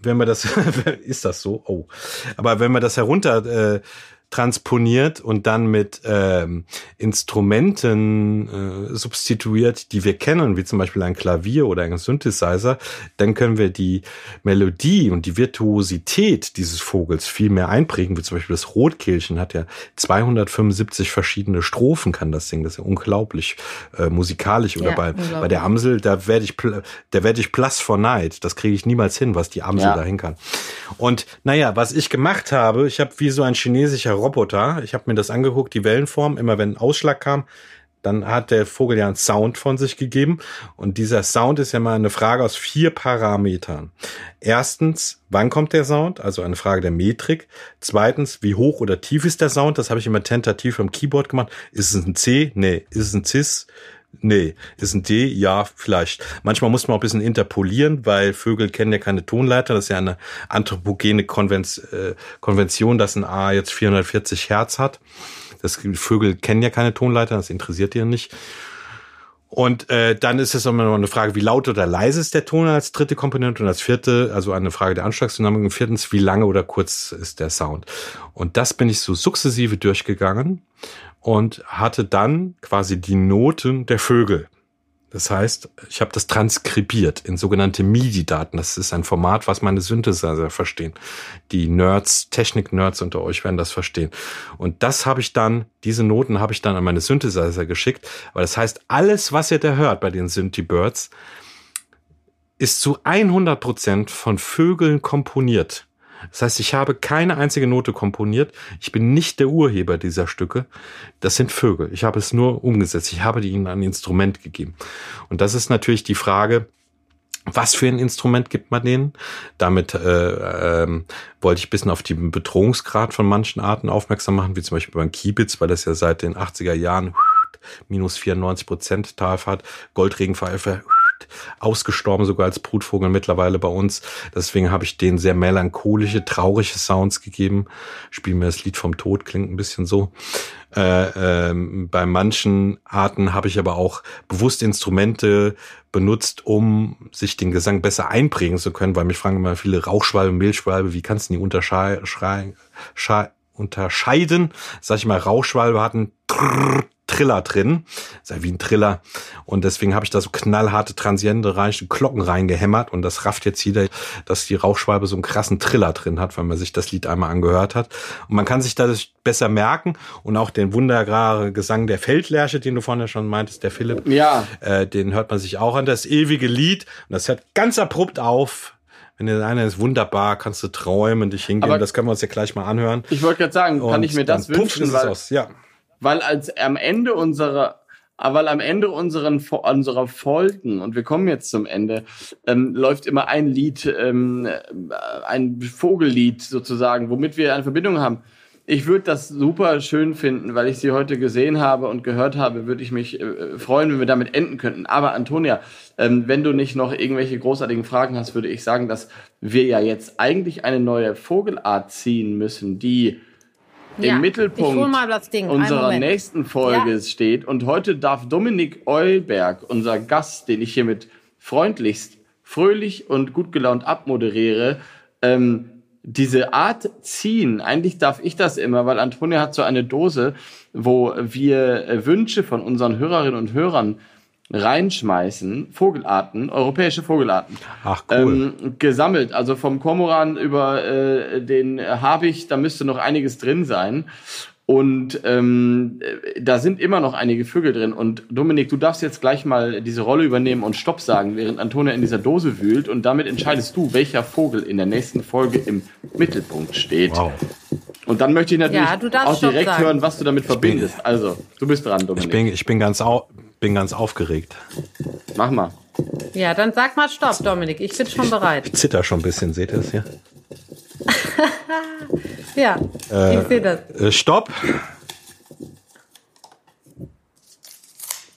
wenn wir das, ist das so? Oh. Aber wenn wir das herunter äh, transponiert und dann mit ähm, Instrumenten äh, substituiert, die wir kennen, wie zum Beispiel ein Klavier oder ein Synthesizer, dann können wir die Melodie und die Virtuosität dieses Vogels viel mehr einprägen, wie zum Beispiel das Rotkehlchen hat ja 275 verschiedene Strophen, kann das singen. Das ist ja unglaublich äh, musikalisch. Oder Ja, bei, bei der Amsel, da werde ich, da werde ich plus for night. Das kriege ich niemals hin, was die Amsel Ja. dahin kann. Und naja, was ich gemacht habe, ich habe wie so ein chinesischer Roboter, ich habe mir das angeguckt, die Wellenform, immer wenn ein Ausschlag kam, dann hat der Vogel ja einen Sound von sich gegeben. Und dieser Sound ist ja mal eine Frage aus vier Parametern. Erstens, wann kommt der Sound? Also eine Frage der Metrik. Zweitens, wie hoch oder tief ist der Sound? Das habe ich immer tentativ am Keyboard gemacht. Ist es ein C? Nee. Ist es ein Cis? Nee. Ist ein D? Ja, vielleicht. Manchmal muss man auch ein bisschen interpolieren, weil Vögel kennen ja keine Tonleiter. Das ist ja eine anthropogene äh, Konvention, dass ein A jetzt 440 Hertz hat. Das Vögel kennen ja keine Tonleiter, das interessiert ja nicht. Und äh, dann ist es immer noch eine Frage, wie laut oder leise ist der Ton als dritte Komponente und als vierte, also eine Frage der Anschlagsdynamik und viertens, wie lange oder kurz ist der Sound. Und das bin ich so sukzessive durchgegangen und hatte dann quasi die Noten der Vögel. Das heißt, ich habe das transkribiert in sogenannte MIDI-Daten. Das ist ein Format, was meine Synthesizer verstehen. Die Nerds, Technik-Nerds unter euch werden das verstehen. Und das habe ich dann, diese Noten habe ich dann an meine Synthesizer geschickt. Weil das heißt, alles, was ihr da hört bei den Synthi-Birds, ist zu 100 Prozent von Vögeln komponiert. Das heißt, ich habe keine einzige Note komponiert. Ich bin nicht der Urheber dieser Stücke. Das sind Vögel. Ich habe es nur umgesetzt. Ich habe ihnen ein Instrument gegeben. Und das ist natürlich die Frage, was für ein Instrument gibt man denen? Damit äh, ähm, wollte ich ein bisschen auf den Bedrohungsgrad von manchen Arten aufmerksam machen, wie zum Beispiel beim Kiebitz, weil das ja seit den 80er Jahren minus 94 Prozent Talfahrt, Goldregenpfeife, ausgestorben sogar als Brutvogel mittlerweile bei uns. Deswegen habe ich denen sehr melancholische, traurige Sounds gegeben. Spiel mir das Lied vom Tod, klingt ein bisschen so. Äh, ähm, bei manchen Arten habe ich aber auch bewusst Instrumente benutzt, um sich den Gesang besser einprägen zu können, weil mich fragen immer viele Rauchschwalbe, Mehlschwalbe, wie kannst du die unterscheiden? Sag ich mal, Rauchschwalbe hatten Triller drin. Ist ja wie ein Triller. Und deswegen habe ich da so knallharte Transiente rein, Glocken reingehämmert und das rafft jetzt jeder, dass die Rauchschwalbe so einen krassen Triller drin hat, wenn man sich das Lied einmal angehört hat. Und man kann sich das besser merken und auch den wunderbaren Gesang der Feldlerche, den du vorhin schon meintest, der Philipp. Ja. Äh, den hört man sich auch an. Das ewige Lied. Und das hört ganz abrupt auf. Wenn der eine ist wunderbar, kannst du träumen, dich hingehen. Aber das können wir uns ja gleich mal anhören. Ich wollte gerade sagen, kann ich mir das wünschen, weil. Ja. Weil als am Ende unserer weil am Ende unseren, unserer Folgen, und wir kommen jetzt zum Ende, ähm, läuft immer ein Lied, ähm, ein Vogellied sozusagen, womit wir eine Verbindung haben. Ich würde das super schön finden, weil ich sie heute gesehen habe und gehört habe, würde ich mich äh, freuen, wenn wir damit enden könnten. Aber Antonia, ähm, wenn du nicht noch irgendwelche großartigen Fragen hast, würde ich sagen, dass wir ja jetzt eigentlich eine neue Vogelart ziehen müssen, die Ja, im Mittelpunkt unserer nächsten Folge Ja. steht. Und heute darf Dominik Eulberg, unser Gast, den ich hiermit freundlichst, fröhlich und gut gelaunt abmoderiere, ähm, diese Art ziehen. Eigentlich darf ich das immer, weil Antonia hat so eine Dose, wo wir äh, Wünsche von unseren Hörerinnen und Hörern reinschmeißen, Vogelarten, europäische Vogelarten Ach, cool. ähm, gesammelt. Also vom Kormoran über äh, den Habicht, da müsste noch einiges drin sein. Und ähm, äh, da sind immer noch einige Vögel drin. Und Dominik, du darfst jetzt gleich mal diese Rolle übernehmen und Stopp sagen, während Antonia in dieser Dose wühlt. Und damit entscheidest du, welcher Vogel in der nächsten Folge im Mittelpunkt steht. Wow. Und dann möchte ich natürlich Ja, auch Stopp direkt sagen. hören, was du damit verbindest. Also, du bist dran, Dominik. Ich bin, ich bin ganz au bin ganz aufgeregt. Mach mal. Ja, dann sag mal Stopp, Dominik. Ich bin schon bereit. Ich zitter schon ein bisschen, seht ihr das hier? Ja, ich sehe das. Äh, Stopp.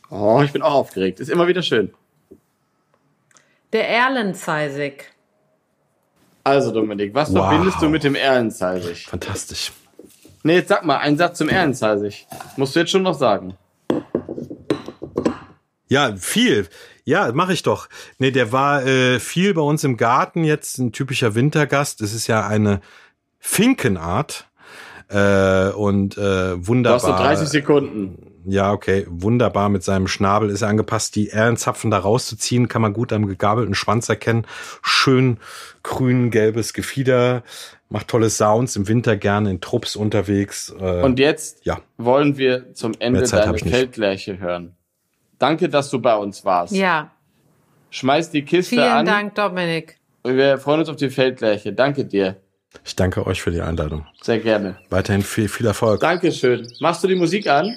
Oh, ich bin auch aufgeregt. Ist immer wieder schön. Der Erlenzeisig. Also, Dominik, was Wow. verbindest du mit dem Erlenzeisig? Fantastisch. Nee, jetzt sag mal, einen Satz zum Erlenzeisig. Musst du jetzt schon noch sagen. Ja, viel. Ja, mache ich doch. Nee, der war äh, viel bei uns im Garten, jetzt ein typischer Wintergast. Es ist ja eine Finkenart. Äh, und äh, Du wunderbar. hast so 30 Sekunden. Ja, okay, wunderbar mit seinem Schnabel ist er angepasst. Die Ehrenzapfen da rauszuziehen, kann man gut am gegabelten Schwanz erkennen. Schön grün-gelbes Gefieder, macht tolle Sounds, im Winter gerne in Trupps unterwegs. Äh, Und jetzt ja. wollen wir zum Ende deine. Feldlerche hören. Danke, dass du bei uns warst. Ja, Schmeiß die Kiste vielen an. Dank, Dominik. Wir freuen uns auf die Feldlerche. Danke dir. ich danke euch für die Einladung. Sehr gerne. Weiterhin viel, viel Erfolg. Dankeschön. Machst du die Musik an?